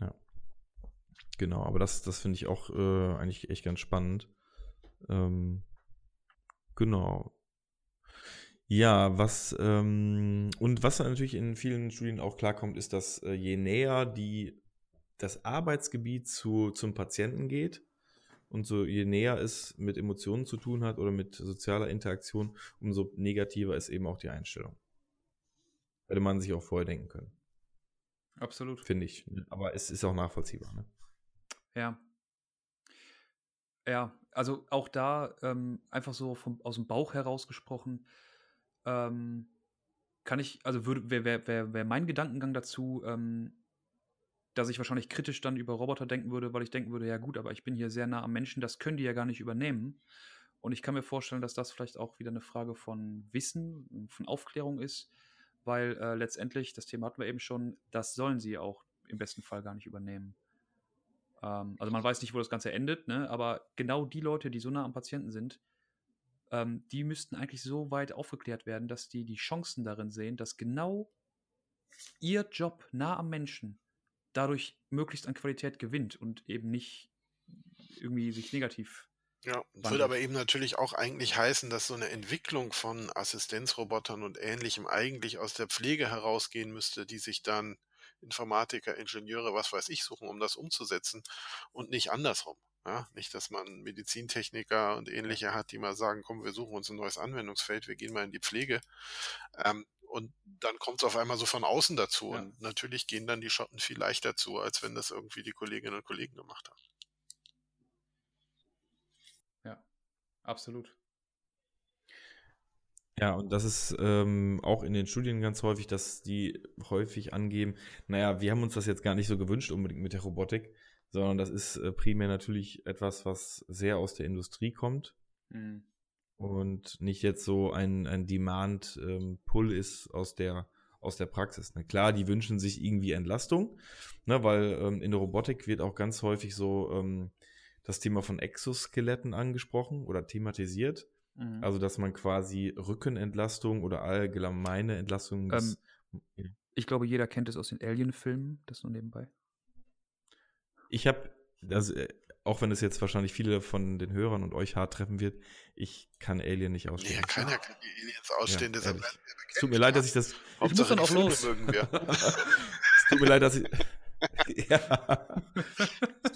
Ja. Genau, aber das, das finde ich auch äh, eigentlich echt ganz spannend. Ähm, genau. Ja, was ähm, und was natürlich in vielen Studien auch klarkommt, ist, dass äh, je näher die das Arbeitsgebiet zu, zum Patienten geht und so je näher es mit Emotionen zu tun hat oder mit sozialer Interaktion, umso negativer ist eben auch die Einstellung. Hätte man sich auch vorher denken können. Absolut. Finde ich. Aber es ist auch nachvollziehbar. Ne? Ja. Ja, also auch da ähm, einfach so vom, aus dem Bauch heraus gesprochen, ähm, kann ich, also würde, wäre wär, wär, wär mein Gedankengang dazu, ähm, dass ich wahrscheinlich kritisch dann über Roboter denken würde, weil ich denken würde, ja gut, aber ich bin hier sehr nah am Menschen, das können die ja gar nicht übernehmen. Und ich kann mir vorstellen, dass das vielleicht auch wieder eine Frage von Wissen, von Aufklärung ist, weil äh, letztendlich, das Thema hatten wir eben schon, das sollen sie auch im besten Fall gar nicht übernehmen. Ähm, also man weiß nicht, wo das Ganze endet, ne? aber genau die Leute, die so nah am Patienten sind, ähm, die müssten eigentlich so weit aufgeklärt werden, dass die die Chancen darin sehen, dass genau ihr Job nah am Menschen dadurch möglichst an Qualität gewinnt und eben nicht irgendwie sich negativ. Ja, wandelt. würde aber eben natürlich auch eigentlich heißen, dass so eine Entwicklung von Assistenzrobotern und ähnlichem eigentlich aus der Pflege herausgehen müsste, die sich dann Informatiker, Ingenieure, was weiß ich, suchen, um das umzusetzen und nicht andersrum. Ja, nicht, dass man Medizintechniker und ähnliche hat, die mal sagen, komm, wir suchen uns ein neues Anwendungsfeld, wir gehen mal in die Pflege. Ähm, und dann kommt es auf einmal so von außen dazu. Ja. Und natürlich gehen dann die Schotten viel leichter zu, als wenn das irgendwie die Kolleginnen und Kollegen gemacht haben. Ja, absolut. Ja, und das ist ähm, auch in den Studien ganz häufig, dass die häufig angeben, naja, wir haben uns das jetzt gar nicht so gewünscht unbedingt mit der Robotik, sondern das ist äh, primär natürlich etwas, was sehr aus der Industrie kommt. Mhm und nicht jetzt so ein, ein Demand-Pull ähm, ist aus der, aus der Praxis. Ne? Klar, die wünschen sich irgendwie Entlastung, ne? weil ähm, in der Robotik wird auch ganz häufig so ähm, das Thema von Exoskeletten angesprochen oder thematisiert. Mhm. Also, dass man quasi Rückenentlastung oder allgemeine Entlastung. Ähm, ich glaube, jeder kennt es aus den Alien-Filmen, das nur nebenbei. Ich habe, also auch wenn es jetzt wahrscheinlich viele von den Hörern und euch hart treffen wird, ich kann Alien nicht ausstehen. Nee, keiner kann die Aliens ausstehen, ja, deshalb Es tut mir leid, dass ich das. Ich muss dann auch los. Mögen wir. es tut mir leid, dass ich. ja.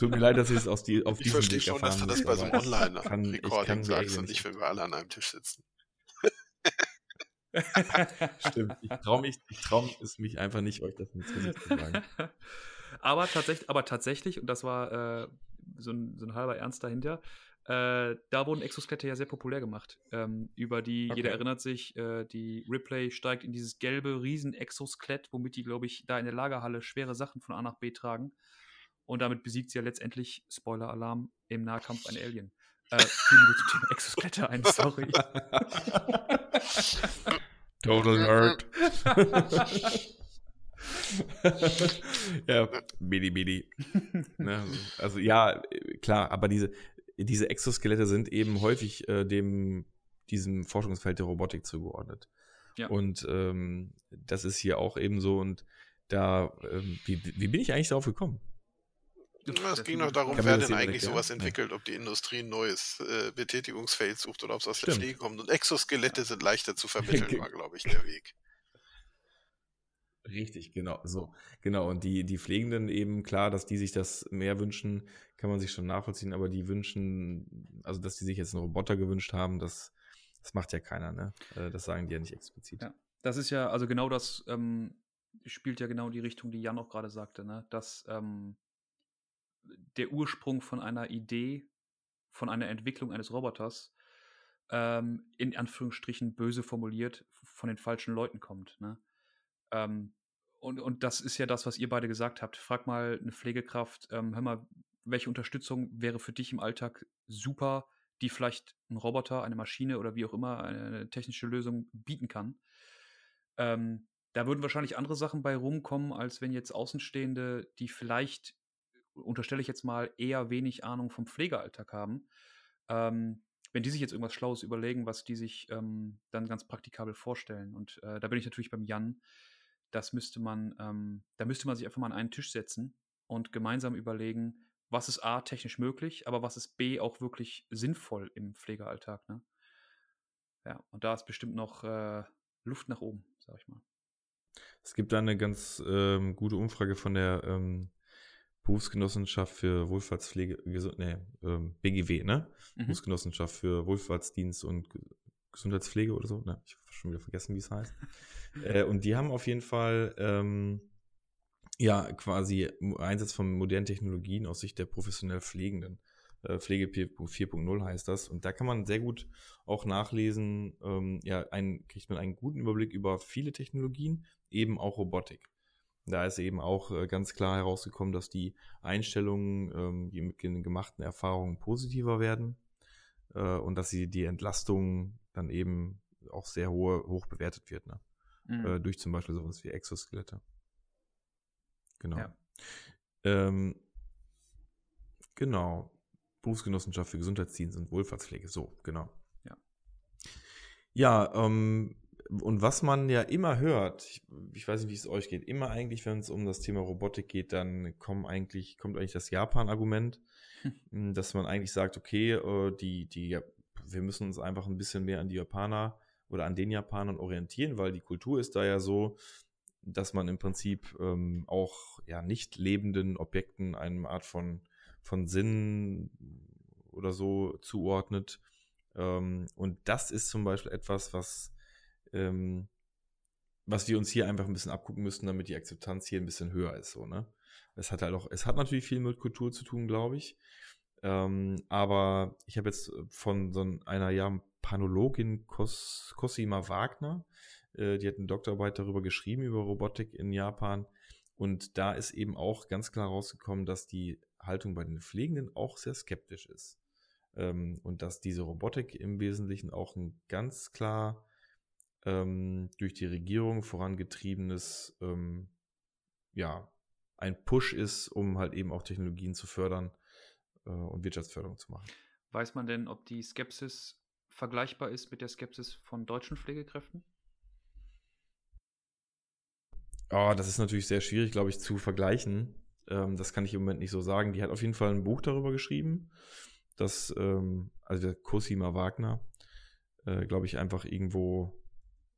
Tut mir leid, dass ich es aus die, auf ich diesem Weg erfahren Ich verstehe schon, dass das bei so einem Online-Recording sagst und nicht, wenn wir alle an einem Tisch sitzen. Stimmt. Ich traue mich, ich traue es mich einfach nicht, euch das ins Gesicht zu sagen. aber tatsächlich, aber tatsächlich, und das war äh, so ein, so ein halber Ernst dahinter. Äh, da wurden Exoskelette ja sehr populär gemacht. Ähm, über die, okay. jeder erinnert sich, äh, die Ripley steigt in dieses gelbe Riesen-Exoskelett, womit die, glaube ich, da in der Lagerhalle schwere Sachen von A nach B tragen. Und damit besiegt sie ja letztendlich, Spoiler-Alarm, im Nahkampf ein Alien. Äh, fiel mir zum Thema Exoskelette ein, sorry. Total Nerd. ja, Mini, Mini. ne? Also ja, klar, aber diese, diese Exoskelette sind eben häufig äh, dem, diesem Forschungsfeld der Robotik zugeordnet. Ja. Und ähm, das ist hier auch eben so. Und da, ähm, wie, wie bin ich eigentlich darauf gekommen? Es ging noch darum, wer denn eigentlich sowas ja? entwickelt, ob die Industrie ein neues äh, Betätigungsfeld sucht oder ob es aus Stimmt. der Pflege kommt. Und Exoskelette sind leichter zu vermitteln, war, glaube ich, der Weg. Richtig, genau, so. Genau. Und die, die Pflegenden eben, klar, dass die sich das mehr wünschen, kann man sich schon nachvollziehen, aber die wünschen, also dass die sich jetzt einen Roboter gewünscht haben, das, das macht ja keiner, ne? Äh, das sagen die ja nicht explizit. Ja, das ist ja, also genau das ähm, spielt ja genau die Richtung, die Jan auch gerade sagte, ne? Dass ähm, der Ursprung von einer Idee, von einer Entwicklung eines Roboters, ähm, in Anführungsstrichen böse formuliert, von den falschen Leuten kommt, ne? Ähm, und, und das ist ja das, was ihr beide gesagt habt. Frag mal eine Pflegekraft, ähm, hör mal, welche Unterstützung wäre für dich im Alltag super, die vielleicht ein Roboter, eine Maschine oder wie auch immer eine technische Lösung bieten kann. Ähm, da würden wahrscheinlich andere Sachen bei rumkommen, als wenn jetzt Außenstehende, die vielleicht, unterstelle ich jetzt mal, eher wenig Ahnung vom Pflegealltag haben, ähm, wenn die sich jetzt irgendwas Schlaues überlegen, was die sich ähm, dann ganz praktikabel vorstellen. Und äh, da bin ich natürlich beim Jan das müsste man, ähm, da müsste man sich einfach mal an einen Tisch setzen und gemeinsam überlegen, was ist A technisch möglich, aber was ist B auch wirklich sinnvoll im Pflegealltag. Ne? Ja, und da ist bestimmt noch äh, Luft nach oben, sag ich mal. Es gibt da eine ganz ähm, gute Umfrage von der ähm, Berufsgenossenschaft für Wohlfahrtspflege, nee, ähm, BGW, ne? Mhm. Berufsgenossenschaft für Wohlfahrtsdienst und Gesundheitspflege oder so. Ne? Ich habe schon wieder vergessen, wie es heißt. äh, und die haben auf jeden Fall ähm, ja quasi Einsatz von modernen Technologien aus Sicht der professionell Pflegenden. Äh, Pflege 4.0 heißt das. Und da kann man sehr gut auch nachlesen, ähm, ja, ein, kriegt man einen guten Überblick über viele Technologien, eben auch Robotik. Da ist eben auch äh, ganz klar herausgekommen, dass die Einstellungen, ähm, die mit den gemachten Erfahrungen positiver werden äh, und dass sie die Entlastung dann eben auch sehr hohe, hoch bewertet wird, ne? Mhm. Äh, durch zum Beispiel sowas wie Exoskelette. Genau. Ja. Ähm, genau. Berufsgenossenschaft für Gesundheitsdienst und Wohlfahrtspflege. So, genau. Ja. Ja, ähm, und was man ja immer hört, ich, ich, weiß nicht, wie es euch geht, immer eigentlich, wenn es um das Thema Robotik geht, dann kommt eigentlich, kommt eigentlich das Japan-Argument, hm. dass man eigentlich sagt, okay, äh, die, die wir müssen uns einfach ein bisschen mehr an die Japaner oder an den Japanern orientieren, weil die Kultur ist da ja so, dass man im Prinzip ähm, auch ja nicht lebenden Objekten eine Art von, von Sinn oder so zuordnet. Ähm, und das ist zum Beispiel etwas, was, ähm, was wir uns hier einfach ein bisschen abgucken müssen, damit die Akzeptanz hier ein bisschen höher ist. So, ne? Es hat halt auch, es hat natürlich viel mit Kultur zu tun, glaube ich. Ähm, aber ich habe jetzt von so einer ja, Panologin Cos Cosima Wagner, äh, die hat eine Doktorarbeit darüber geschrieben, über Robotik in Japan. Und da ist eben auch ganz klar rausgekommen, dass die Haltung bei den Pflegenden auch sehr skeptisch ist. Ähm, und dass diese Robotik im Wesentlichen auch ein ganz klar ähm, durch die Regierung vorangetriebenes, ähm, ja, ein Push ist, um halt eben auch Technologien zu fördern äh, und Wirtschaftsförderung zu machen. Weiß man denn, ob die Skepsis vergleichbar ist mit der Skepsis von deutschen Pflegekräften? Oh, das ist natürlich sehr schwierig, glaube ich, zu vergleichen. Ähm, das kann ich im Moment nicht so sagen. Die hat auf jeden Fall ein Buch darüber geschrieben, dass, ähm, also der Cosima Wagner, äh, glaube ich, einfach irgendwo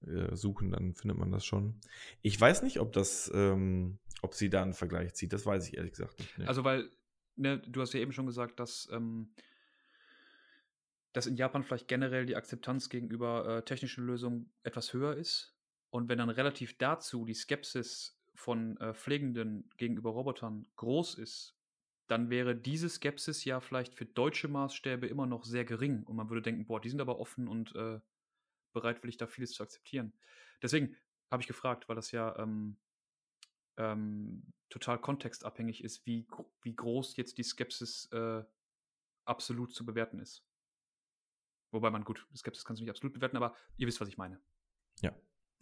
äh, suchen, dann findet man das schon. Ich weiß nicht, ob das, ähm, ob sie da einen Vergleich zieht. Das weiß ich ehrlich gesagt nicht. Nee. Also, weil, ne, du hast ja eben schon gesagt, dass, ähm, dass in Japan vielleicht generell die Akzeptanz gegenüber äh, technischen Lösungen etwas höher ist. Und wenn dann relativ dazu die Skepsis von äh, Pflegenden gegenüber Robotern groß ist, dann wäre diese Skepsis ja vielleicht für deutsche Maßstäbe immer noch sehr gering. Und man würde denken, boah, die sind aber offen und äh, bereitwillig, da vieles zu akzeptieren. Deswegen habe ich gefragt, weil das ja ähm, ähm, total kontextabhängig ist, wie, wie groß jetzt die Skepsis äh, absolut zu bewerten ist. Wobei man, gut, Skepsis kannst du nicht absolut bewerten, aber ihr wisst, was ich meine. Ja.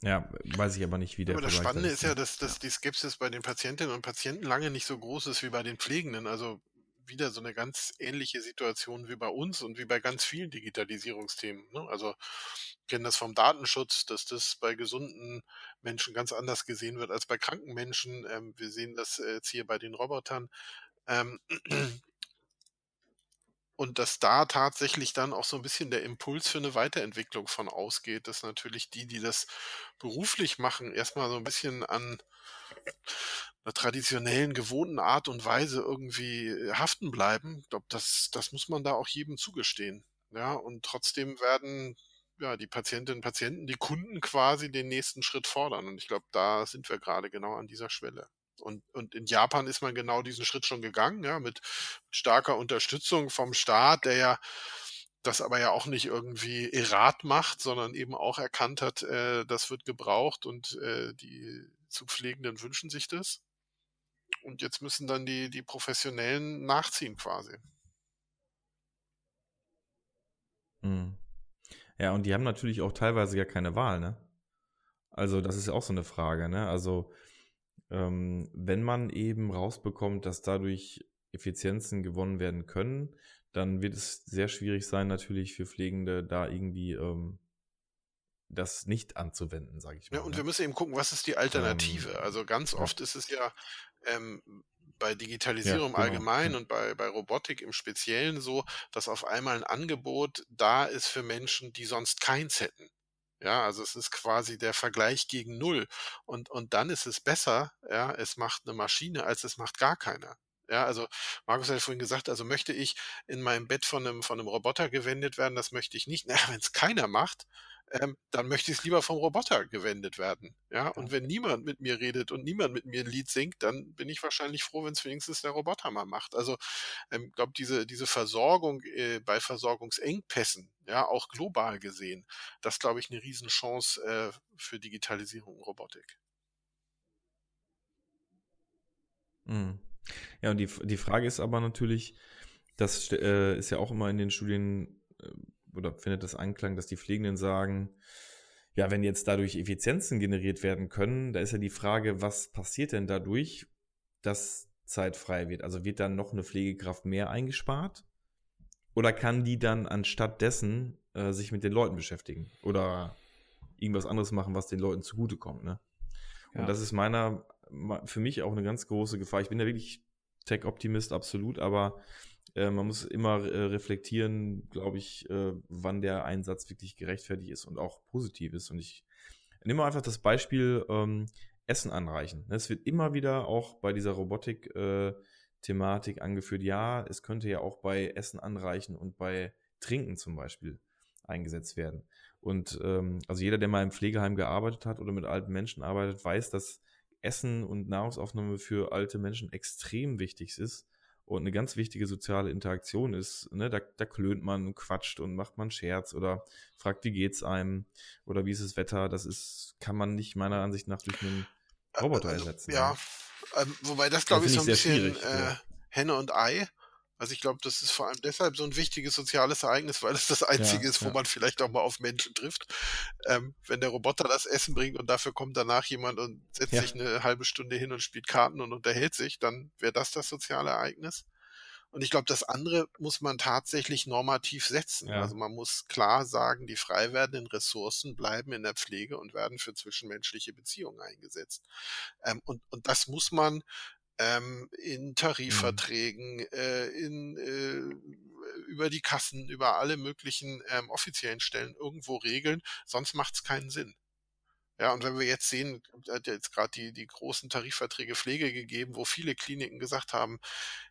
Ja, weiß ich aber nicht, wie der Aber das Spannende ist ja, dass, dass die Skepsis bei den Patientinnen und Patienten lange nicht so groß ist wie bei den Pflegenden. Also wieder so eine ganz ähnliche Situation wie bei uns und wie bei ganz vielen Digitalisierungsthemen. Ne? Also kennen das vom Datenschutz, dass das bei gesunden Menschen ganz anders gesehen wird als bei kranken Menschen. Ähm, wir sehen das jetzt hier bei den Robotern. Ähm, und dass da tatsächlich dann auch so ein bisschen der Impuls für eine Weiterentwicklung von ausgeht, dass natürlich die, die das beruflich machen, erstmal so ein bisschen an einer traditionellen, gewohnten Art und Weise irgendwie äh, haften bleiben. Ich glaube, das, das muss man da auch jedem zugestehen. Ja, und trotzdem werden ja, die Patientinnen und Patienten, die Kunden quasi den nächsten Schritt fordern. Und ich glaube, da sind wir gerade genau an dieser Schwelle. Und, und in Japan ist man genau diesen Schritt schon gegangen, ja, mit starker Unterstützung vom Staat, der ja das aber ja auch nicht irgendwie errat macht, sondern eben auch erkannt hat, äh, das wird gebraucht und äh, die zu Pflegenden wünschen sich das. Und jetzt müssen dann die, die Professionellen nachziehen quasi. Mhm. Ja, und die haben natürlich auch teilweise gar keine Wahl, ne? Also, das ist auch so eine Frage, ne? Also, ähm, wenn man eben rausbekommt, dass dadurch Effizienzen gewonnen werden können, dann wird es sehr schwierig sein, natürlich für Pflegende da irgendwie ähm, das nicht anzuwenden, sage ich mal. Ja, und ne? wir müssen eben gucken, was ist die Alternative? Ähm, also ganz oft ja. ist es ja ähm, bei Digitalisierung ja, genau. im Allgemeinen und bei, bei Robotik im Speziellen so, dass auf einmal ein Angebot da ist für Menschen, die sonst keins hätten. Ja, also es ist quasi der Vergleich gegen Null. Und, und dann ist es besser, ja, es macht eine Maschine, als es macht gar keiner. Ja, also Markus hat vorhin gesagt, also möchte ich in meinem Bett von einem, von einem Roboter gewendet werden, das möchte ich nicht. Na, wenn es keiner macht, ähm, dann möchte ich es lieber vom Roboter gewendet werden. Ja, und wenn niemand mit mir redet und niemand mit mir ein Lied singt, dann bin ich wahrscheinlich froh, wenn es wenigstens der Roboter mal macht. Also, ich ähm, glaube, diese, diese Versorgung äh, bei Versorgungsengpässen, ja, auch global gesehen, das glaube ich eine Riesenchance äh, für Digitalisierung und Robotik. Mhm. Ja, und die, die Frage ist aber natürlich, das äh, ist ja auch immer in den Studien äh, oder findet das Anklang, dass die Pflegenden sagen, ja, wenn jetzt dadurch Effizienzen generiert werden können, da ist ja die Frage, was passiert denn dadurch, dass Zeit frei wird? Also wird dann noch eine Pflegekraft mehr eingespart? Oder kann die dann anstatt dessen äh, sich mit den Leuten beschäftigen? Oder irgendwas anderes machen, was den Leuten zugutekommt, ne? Ja. Und das ist meiner, für mich auch eine ganz große Gefahr. Ich bin ja wirklich Tech-Optimist, absolut, aber äh, man muss immer äh, reflektieren, glaube ich, äh, wann der Einsatz wirklich gerechtfertigt ist und auch positiv ist. Und ich nehme einfach das Beispiel ähm, Essen anreichen. Es wird immer wieder auch bei dieser Robotik äh, angeführt, ja, es könnte ja auch bei Essen anreichen und bei Trinken zum Beispiel eingesetzt werden. Und ähm, also jeder, der mal im Pflegeheim gearbeitet hat oder mit alten Menschen arbeitet, weiß, dass Essen und Nahrungsaufnahme für alte Menschen extrem wichtig ist und eine ganz wichtige soziale Interaktion ist. Ne? Da, da klönt man und quatscht und macht man Scherz oder fragt, wie geht's einem oder wie ist das Wetter. Das ist, kann man nicht meiner Ansicht nach durch einen Roboter also, ersetzen. Ja, ne? ähm, wobei das glaube ich so ein bisschen äh, Henne und Ei. Also ich glaube, das ist vor allem deshalb so ein wichtiges soziales Ereignis, weil es das Einzige ja, ist, wo ja. man vielleicht auch mal auf Menschen trifft. Ähm, wenn der Roboter das Essen bringt und dafür kommt danach jemand und setzt ja. sich eine halbe Stunde hin und spielt Karten und unterhält sich, dann wäre das das soziale Ereignis. Und ich glaube, das andere muss man tatsächlich normativ setzen. Also man muss klar sagen, die frei werdenden Ressourcen bleiben in der Pflege und werden für zwischenmenschliche Beziehungen eingesetzt. Ähm, und, und das muss man ähm, in mhm. Tarifverträgen, mhm. äh, in, äh, über die Kassen, über alle möglichen ähm, offiziellen Stellen irgendwo regeln, sonst macht es keinen Sinn. Ja, und wenn wir jetzt sehen, hat ja jetzt gerade die, die großen Tarifverträge Pflege gegeben, wo viele Kliniken gesagt haben,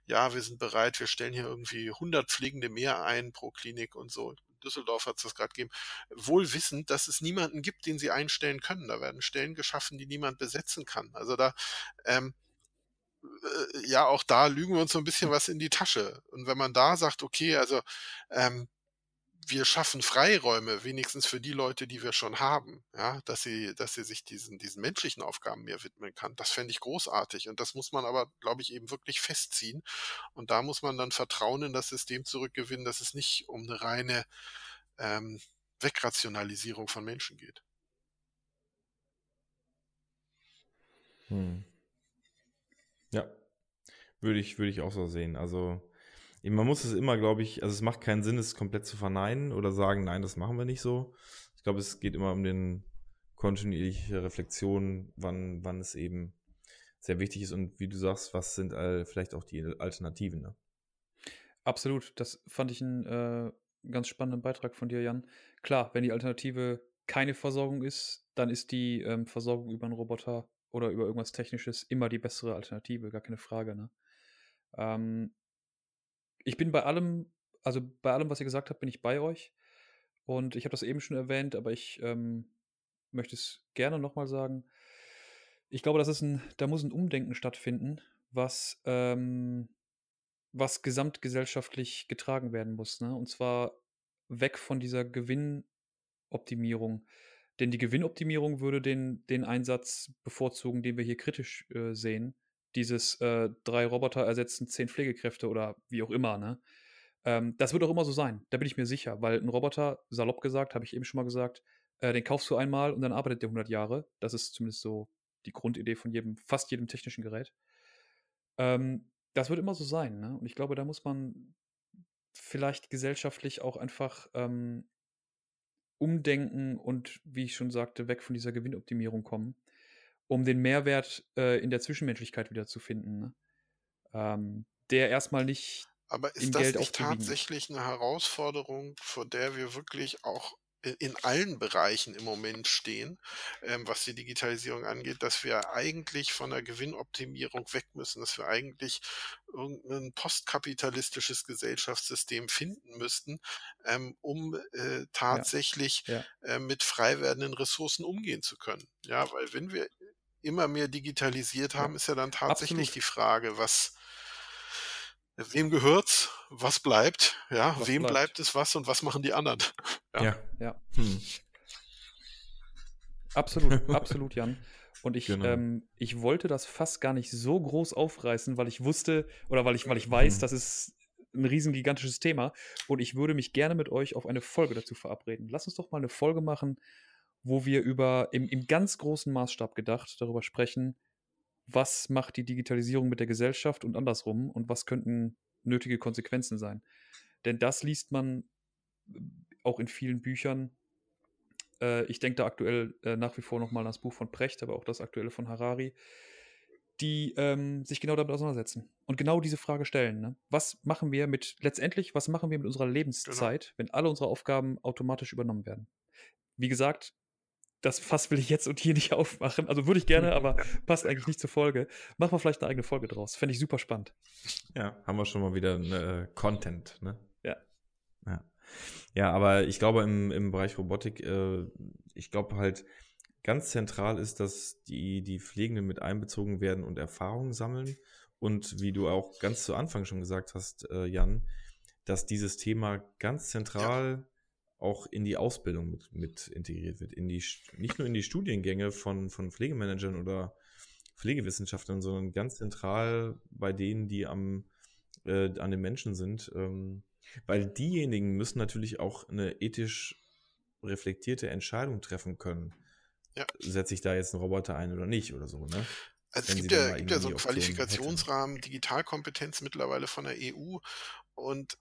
ja, wir sind bereit, wir stellen hier irgendwie 100 Pflegende mehr ein pro Klinik und so. Düsseldorf hat es das gerade gegeben, wohl wissend, dass es niemanden gibt, den sie einstellen können. Da werden Stellen geschaffen, die niemand besetzen kann. Also da, ähm, äh, ja, auch da lügen wir uns so ein bisschen was in die Tasche. Und wenn man da sagt, okay, also ähm, wir schaffen Freiräume, wenigstens für die Leute, die wir schon haben, ja, dass sie, dass sie sich diesen, diesen menschlichen Aufgaben mehr widmen kann. Das fände ich großartig. Und das muss man aber, glaube ich, eben wirklich festziehen. Und da muss man dann Vertrauen in das System zurückgewinnen, dass es nicht um eine reine ähm, Wegrationalisierung von Menschen geht. Hm. Würde ich, würde ich auch so sehen. Also, man muss es immer, glaube ich, also es macht keinen Sinn, es komplett zu verneinen oder sagen, nein, das machen wir nicht so. Ich glaube, es geht immer um den kontinuierliche Reflexion, wann, wann es eben sehr wichtig ist und wie du sagst, was sind äh, vielleicht auch die Alternativen. Ne? Absolut, das fand ich einen äh, ganz spannenden Beitrag von dir, Jan. Klar, wenn die Alternative keine Versorgung ist, dann ist die ähm, Versorgung über einen Roboter oder über irgendwas Technisches immer die bessere Alternative, gar keine Frage. Ne? Ähm, ich bin bei allem, also bei allem, was ihr gesagt habt, bin ich bei euch. Und ich habe das eben schon erwähnt, aber ich ähm, möchte es gerne nochmal sagen. Ich glaube, das ist ein, da muss ein Umdenken stattfinden, was, ähm, was gesamtgesellschaftlich getragen werden muss. Ne? Und zwar weg von dieser Gewinnoptimierung. Denn die Gewinnoptimierung würde den, den Einsatz bevorzugen, den wir hier kritisch äh, sehen. Dieses äh, drei Roboter ersetzen zehn Pflegekräfte oder wie auch immer. Ne? Ähm, das wird auch immer so sein, da bin ich mir sicher, weil ein Roboter, salopp gesagt, habe ich eben schon mal gesagt, äh, den kaufst du einmal und dann arbeitet der 100 Jahre. Das ist zumindest so die Grundidee von jedem, fast jedem technischen Gerät. Ähm, das wird immer so sein. Ne? Und ich glaube, da muss man vielleicht gesellschaftlich auch einfach ähm, umdenken und, wie ich schon sagte, weg von dieser Gewinnoptimierung kommen, um den Mehrwert äh, in der Zwischenmenschlichkeit wieder zu finden. Ne? Ähm, der erstmal nicht. Aber ist das Geld nicht tatsächlich eine Herausforderung, vor der wir wirklich auch in allen Bereichen im Moment stehen, ähm, was die Digitalisierung angeht, dass wir eigentlich von der Gewinnoptimierung weg müssen, dass wir eigentlich irgendein postkapitalistisches Gesellschaftssystem finden müssten, ähm, um äh, tatsächlich ja. Ja. Äh, mit frei werdenden Ressourcen umgehen zu können. Ja, weil wenn wir immer mehr digitalisiert haben, ja. ist ja dann tatsächlich Absolut. die Frage, was wem gehört's, was bleibt, ja, was wem bleibt. bleibt. es was und was machen die anderen. Ja, ja. ja. Hm. Absolut, absolut, Jan. Und ich, genau. ähm, ich wollte das fast gar nicht so groß aufreißen, weil ich wusste oder weil ich, weil ich weiß, hm. das ist ein riesen gigantisches Thema. Und ich würde mich gerne mit euch auf eine Folge dazu verabreden. Lass uns doch mal eine Folge machen, wo wir über im, im ganz großen Maßstab gedacht darüber sprechen, was macht die Digitalisierung mit der Gesellschaft und andersrum und was könnten nötige Konsequenzen sein. Denn das liest man äh, auch in vielen Büchern. Äh, ich denke da aktuell äh, nach wie vor nochmal an das Buch von Precht, aber auch das aktuelle von Harari, die ähm, sich genau damit auseinandersetzen und genau diese Frage stellen. Ne? Was machen wir mit, letztendlich, was machen wir mit unserer Lebenszeit, genau. wenn alle unsere Aufgaben automatisch übernommen werden? Wie gesagt, das Fass will ich jetzt und hier nicht aufmachen. Also würde ich gerne, aber passt eigentlich nicht zur Folge. Machen wir vielleicht eine eigene Folge draus. Fände ich super spannend. Ja, haben wir schon mal wieder äh, Content, ne? Ja. Ja. Ja, aber ich glaube im, im Bereich Robotik, äh, ich glaube halt, ganz zentral ist, dass die, die Pflegenden mit einbezogen werden und Erfahrungen sammeln. Und wie du auch ganz zu Anfang schon gesagt hast, äh, Jan, dass dieses Thema ganz zentral ja. Auch in die Ausbildung mit, mit integriert wird. In die, nicht nur in die Studiengänge von, von Pflegemanagern oder Pflegewissenschaftlern, sondern ganz zentral bei denen, die am, äh, an den Menschen sind. Ähm, weil diejenigen müssen natürlich auch eine ethisch reflektierte Entscheidung treffen können. Ja. Setze ich da jetzt einen Roboter ein oder nicht oder so, ne? Also es gibt ja, gibt ja so einen Qualifikationsrahmen Digitalkompetenz mittlerweile von der EU und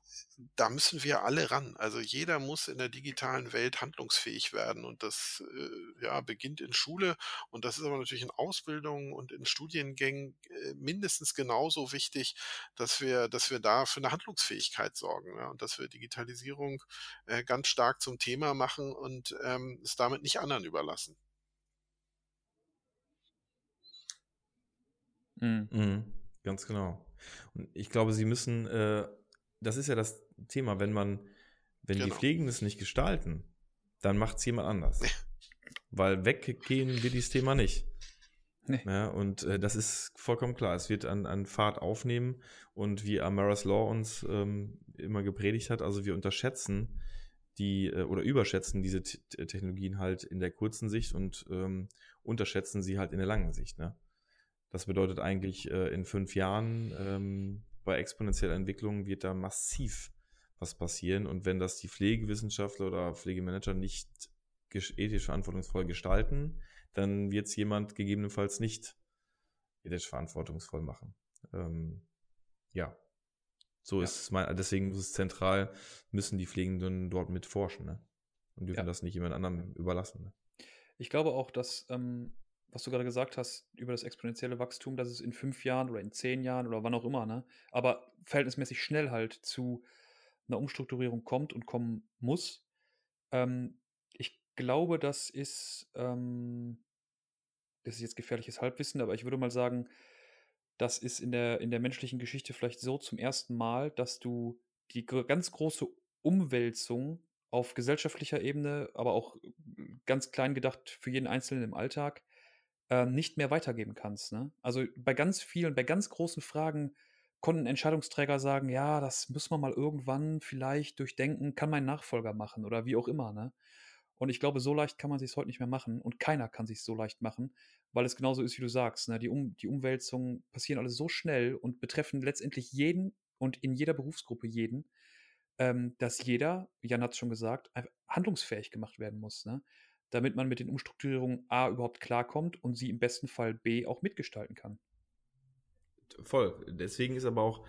da müssen wir alle ran. Also jeder muss in der digitalen Welt handlungsfähig werden. Und das äh, ja, beginnt in Schule. Und das ist aber natürlich in Ausbildung und in Studiengängen äh, mindestens genauso wichtig, dass wir, dass wir da für eine Handlungsfähigkeit sorgen. Ja, und dass wir Digitalisierung äh, ganz stark zum Thema machen und ähm, es damit nicht anderen überlassen. Mhm. Mhm, ganz genau. Und ich glaube, sie müssen äh, das ist ja das Thema, wenn man, wenn genau. die Pflegenden es nicht gestalten, dann macht es jemand anders. Weil weggehen wir dieses Thema nicht. Nee. Ja, und äh, das ist vollkommen klar. Es wird an, an Fahrt aufnehmen und wie Amaras Law uns ähm, immer gepredigt hat, also wir unterschätzen die äh, oder überschätzen diese T Technologien halt in der kurzen Sicht und ähm, unterschätzen sie halt in der langen Sicht. Ne? Das bedeutet eigentlich äh, in fünf Jahren ähm, bei exponentieller Entwicklung wird da massiv was passieren. Und wenn das die Pflegewissenschaftler oder Pflegemanager nicht ethisch verantwortungsvoll gestalten, dann wird es jemand gegebenenfalls nicht ethisch verantwortungsvoll machen. Ähm, ja, so ja. ist es mein, deswegen muss es zentral, müssen die Pflegenden dort mit forschen, ne? Und dürfen ja. das nicht jemand anderem überlassen. Ne? Ich glaube auch, dass ähm, was du gerade gesagt hast über das exponentielle Wachstum, dass es in fünf Jahren oder in zehn Jahren oder wann auch immer, ne, aber verhältnismäßig schnell halt zu einer Umstrukturierung kommt und kommen muss. Ähm, ich glaube, das ist, ähm, das ist jetzt gefährliches Halbwissen, aber ich würde mal sagen, das ist in der, in der menschlichen Geschichte vielleicht so zum ersten Mal, dass du die ganz große Umwälzung auf gesellschaftlicher Ebene, aber auch ganz klein gedacht für jeden Einzelnen im Alltag, äh, nicht mehr weitergeben kannst. Ne? Also bei ganz vielen, bei ganz großen Fragen konnten Entscheidungsträger sagen, ja, das müssen wir mal irgendwann vielleicht durchdenken, kann mein Nachfolger machen oder wie auch immer. Ne? Und ich glaube, so leicht kann man sich heute nicht mehr machen und keiner kann sich so leicht machen, weil es genauso ist, wie du sagst. Ne? Die, um, die Umwälzungen passieren alle so schnell und betreffen letztendlich jeden und in jeder Berufsgruppe jeden, ähm, dass jeder, Jan hat es schon gesagt, handlungsfähig gemacht werden muss. Ne? Damit man mit den Umstrukturierungen A überhaupt klarkommt und sie im besten Fall B auch mitgestalten kann. Voll. Deswegen ist aber auch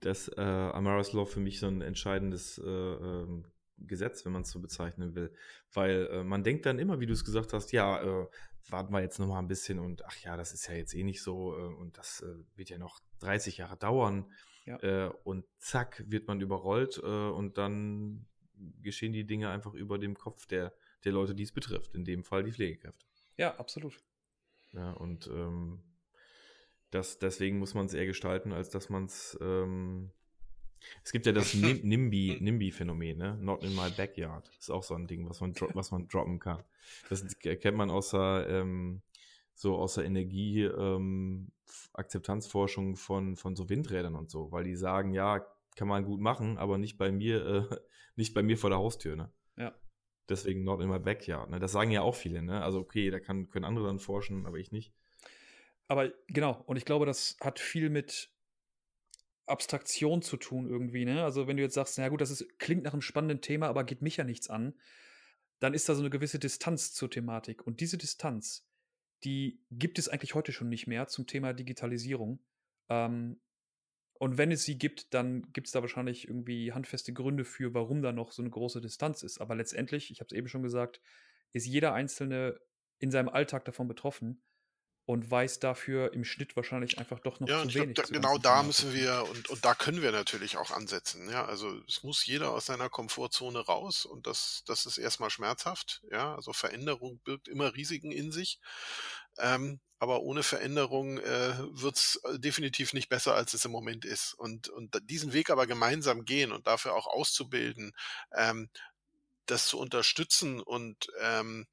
das äh, Amara's Law für mich so ein entscheidendes äh, äh, Gesetz, wenn man es so bezeichnen will. Weil äh, man denkt dann immer, wie du es gesagt hast, ja, äh, warten wir jetzt noch mal ein bisschen und ach ja, das ist ja jetzt eh nicht so äh, und das wird ja noch 30 Jahre dauern. Ja. und zack, wird man überrollt und dann geschehen die Dinge einfach über dem Kopf der der Leute, die es betrifft. In dem Fall die Pflegekräfte. Ja, absolut. Ja, und ähm, das, deswegen muss man es eher gestalten, als dass man es. Ähm, es gibt ja das NIMBY, NIMBY-Phänomen, ne? Not in my backyard. Ist auch so ein Ding, was man, was man droppen kann. Das kennt man außer, ähm, so außer Energie, ähm, Akzeptanzforschung von, von so Windrädern und so, weil die sagen, ja, kann man gut machen, aber nicht bei mir, äh, nicht bei mir vor der Haustür, ne? Deswegen not in my backyard. Ne? Das sagen ja auch viele. Ne? Also okay, da kann, können andere dann forschen, aber ich nicht. Aber genau, und ich glaube, das hat viel mit Abstraktion zu tun irgendwie. Ne? Also wenn du jetzt sagst, na gut, das ist, klingt nach einem spannenden Thema, aber geht mich ja nichts an, dann ist da so eine gewisse Distanz zur Thematik. Und diese Distanz, die gibt es eigentlich heute schon nicht mehr zum Thema Digitalisierung. Ähm, und wenn es sie gibt, dann gibt es da wahrscheinlich irgendwie handfeste Gründe für, warum da noch so eine große Distanz ist. Aber letztendlich, ich habe es eben schon gesagt, ist jeder Einzelne in seinem Alltag davon betroffen. und weiß dafür im Schnitt wahrscheinlich einfach doch noch Ja, zu wenig. da, zur genau da müssen wir und, und da können wir natürlich auch ansetzen. Ja, also es muss jeder aus seiner Komfortzone raus und das, das ist erstmal schmerzhaft. Ja, also Veränderung birgt immer Risiken in sich. Ähm, aber ohne Veränderung äh, wird es definitiv nicht besser, als es im Moment ist. Und, und diesen Weg aber gemeinsam gehen und dafür auch auszubilden, ähm, das zu unterstützen und ähm,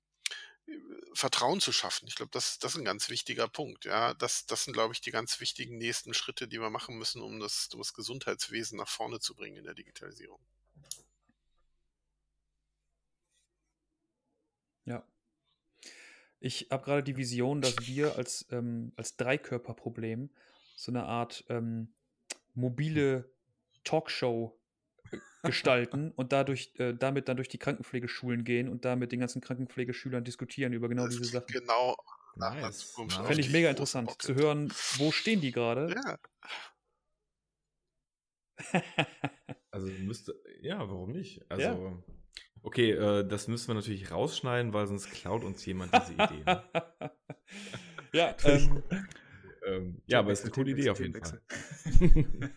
Vertrauen zu schaffen. Ich glaube, das, das ist ein ganz wichtiger Punkt. Ja, das, das sind, glaube ich, die ganz wichtigen nächsten Schritte, die wir machen müssen, um das, um das Gesundheitswesen nach vorne zu bringen in der Digitalisierung. Ja. Ich habe gerade die Vision, dass wir als, ähm, als Dreikörperproblem so eine Art ähm, mobile Talkshow äh, gestalten und dadurch, äh, damit dann durch die Krankenpflegeschulen gehen und da mit den ganzen Krankenpflegeschülern diskutieren über genau Das diese Sachen. genau nach Nice, Zukunft, Fände ich mega interessant Bock zu hören, wo stehen die gerade. Ja, Also müsste, ja, warum nicht? Also, okay, äh, das müssen wir natürlich rausschneiden, weil sonst klaut uns jemand diese Idee. Ne? ja, ähm, ähm, ja, aber es ist eine coole Idee auf jeden Fall.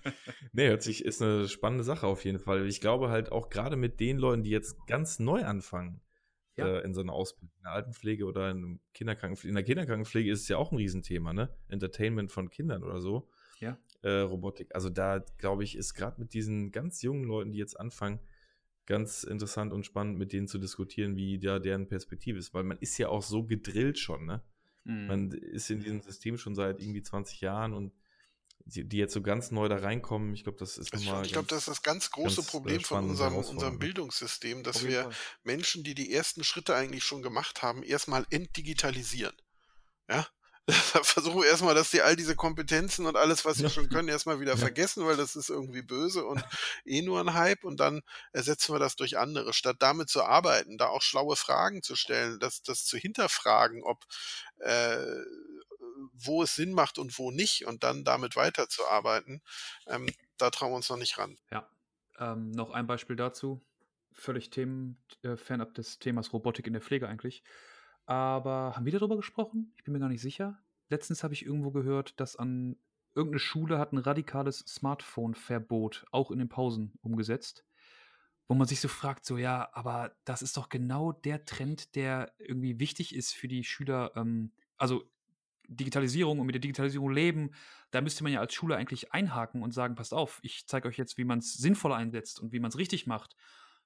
nee, hört sich, ist eine spannende Sache auf jeden Fall. Ich glaube halt auch gerade mit den Leuten, die jetzt ganz neu anfangen, Ja. äh, in so einer Ausbildung, in der Altenpflege oder in, Kinderkrankenpflege. in der Kinderkrankenpflege ist es ja auch ein Riesenthema, ne? Entertainment von Kindern oder so. Ja. Äh, Robotik. Also da, glaube ich, ist gerade mit diesen ganz jungen Leuten, die jetzt anfangen, ganz interessant und spannend mit denen zu diskutieren, wie da deren Perspektive ist. Weil man ist ja auch so gedrillt schon, ne? Mhm. Man ist in diesem System schon seit irgendwie 20 Jahren und die, die jetzt so ganz neu da reinkommen, ich glaube, das ist Also nochmal. ich glaube, das ist das ganz große ganz, äh, Problem von unserem, unserem Bildungssystem, dass wir Fall. Menschen, die die ersten Schritte eigentlich schon gemacht haben, erstmal entdigitalisieren. Ja? Wir erstmal, dass die all diese Kompetenzen und alles, was sie schon können, erstmal wieder Ja. vergessen, weil das ist irgendwie böse und eh nur ein Hype und dann ersetzen wir das durch andere. Statt damit zu arbeiten, da auch schlaue Fragen zu stellen, das, das zu hinterfragen, ob äh, wo es Sinn macht und wo nicht und dann damit weiterzuarbeiten, ähm, da trauen wir uns noch nicht ran. Ja. Ähm, noch ein Beispiel dazu. Völlig Themen, äh, fernab des Themas Robotik in der Pflege eigentlich. Aber haben wir darüber gesprochen? Ich bin mir gar nicht sicher. Letztens habe ich irgendwo gehört, dass an irgendeine Schule hat ein radikales Smartphone-Verbot auch in den Pausen umgesetzt. Wo man sich so fragt, so ja, aber das ist doch genau der Trend, der irgendwie wichtig ist für die Schüler. Ähm, also Digitalisierung und mit der Digitalisierung leben, da müsste man ja als Schule eigentlich einhaken und sagen, passt auf, ich zeige euch jetzt, wie man es sinnvoll einsetzt und wie man es richtig macht,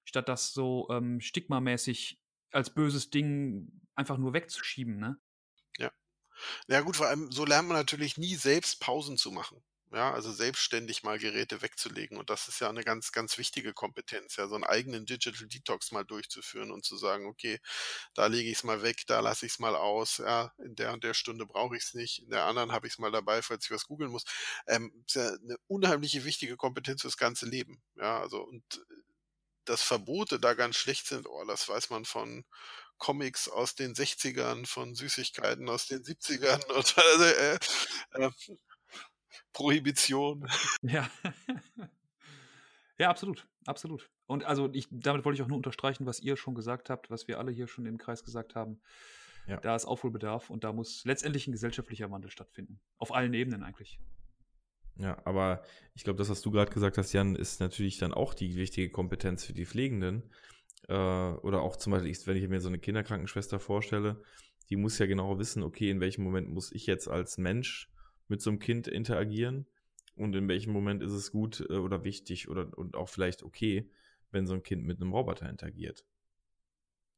statt das so ähm, stigmamäßig als böses Ding einfach nur wegzuschieben, ne? Ja gut, vor allem so lernt man natürlich nie selbst Pausen zu machen. Ja, also selbstständig mal Geräte wegzulegen. Und das ist ja eine ganz, ganz wichtige Kompetenz, ja, so einen eigenen Digital Detox mal durchzuführen und zu sagen, okay, da lege ich es mal weg, da lasse ich es mal aus, ja, in der und der Stunde brauche ich es nicht, in der anderen habe ich es mal dabei, falls ich was googeln muss. Ähm, ist ja eine unheimliche wichtige Kompetenz fürs ganze Leben. Ja, also und dass Verbote da ganz schlecht sind, oh, das weiß man von Comics aus den 60ern, von Süßigkeiten aus den 70ern und also, äh, äh, Prohibition. Ja. ja, absolut, absolut. Und also ich, damit wollte ich auch nur unterstreichen, was ihr schon gesagt habt, was wir alle hier schon im Kreis gesagt haben. Ja. Da ist Aufholbedarf und da muss letztendlich ein gesellschaftlicher Wandel stattfinden. Auf allen Ebenen eigentlich. Ja, aber ich glaube, das, was du gerade gesagt hast, Jan, ist natürlich dann auch die wichtige Kompetenz für die Pflegenden. Äh, oder auch zum Beispiel, wenn ich mir so eine Kinderkrankenschwester vorstelle, die muss ja genau wissen, okay, in welchem Moment muss ich jetzt als Mensch mit so einem Kind interagieren und in welchem Moment ist es gut äh, oder wichtig oder und auch vielleicht okay, wenn so ein Kind mit einem Roboter interagiert.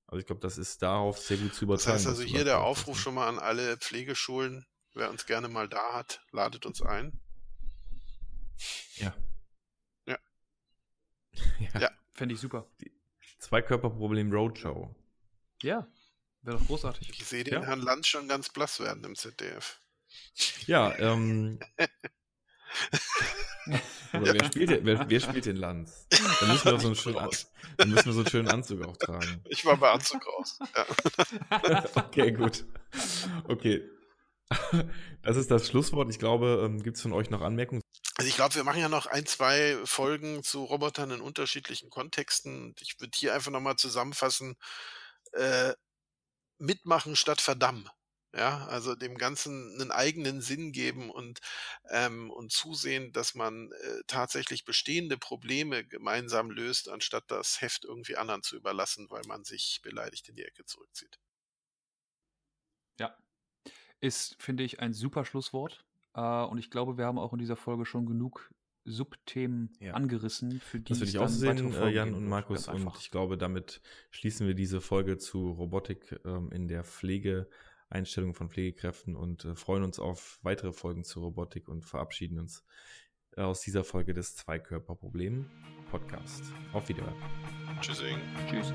Also ich glaube, das ist darauf sehr gut zu Das übertragen. heißt was also hier der Aufruf schon mal an alle Pflegeschulen, wer uns gerne mal da hat, ladet uns ein. Ja. Ja. ja. Ja. Fände ich super. Zweikörperproblem Roadshow. Ja, wäre doch großartig. Ich sehe den Ja. Herrn Lanz schon ganz blass werden im ZDF. Ja, ähm. Oder wer spielt, den- wer, wer spielt den Lanz? Dann müssen wir so einen schönen, dann müssen wir so einen schönen Anzug auch tragen. Ich war bei Anzug raus. Ja. okay, gut. Okay. Das ist das Schlusswort. Ich glaube, ähm, gibt es von euch noch Anmerkungen? Also ich glaube, wir machen ja noch ein, zwei Folgen zu Robotern in unterschiedlichen Kontexten. Ich würde hier einfach nochmal zusammenfassen, äh, mitmachen statt verdammen. Ja, also dem Ganzen einen eigenen Sinn geben und, ähm, und zusehen, dass man äh, tatsächlich bestehende Probleme gemeinsam löst, anstatt das Heft irgendwie anderen zu überlassen, weil man sich beleidigt in die Ecke zurückzieht. Ja, ist, finde ich, ein super Schlusswort. Äh, und ich glaube, wir haben auch in dieser Folge schon genug Subthemen ja. angerissen, für die Das würde ich auch sehen, äh, Jan und Markus. Und ich glaube, damit schließen wir diese Folge zu Robotik ähm, in der Pflege, Einstellung von Pflegekräften und äh, freuen uns auf weitere Folgen zur Robotik und verabschieden uns äh, aus dieser Folge des Zweikörperproblem Podcast. Auf Wiedersehen. Tschüssing. Tschüss.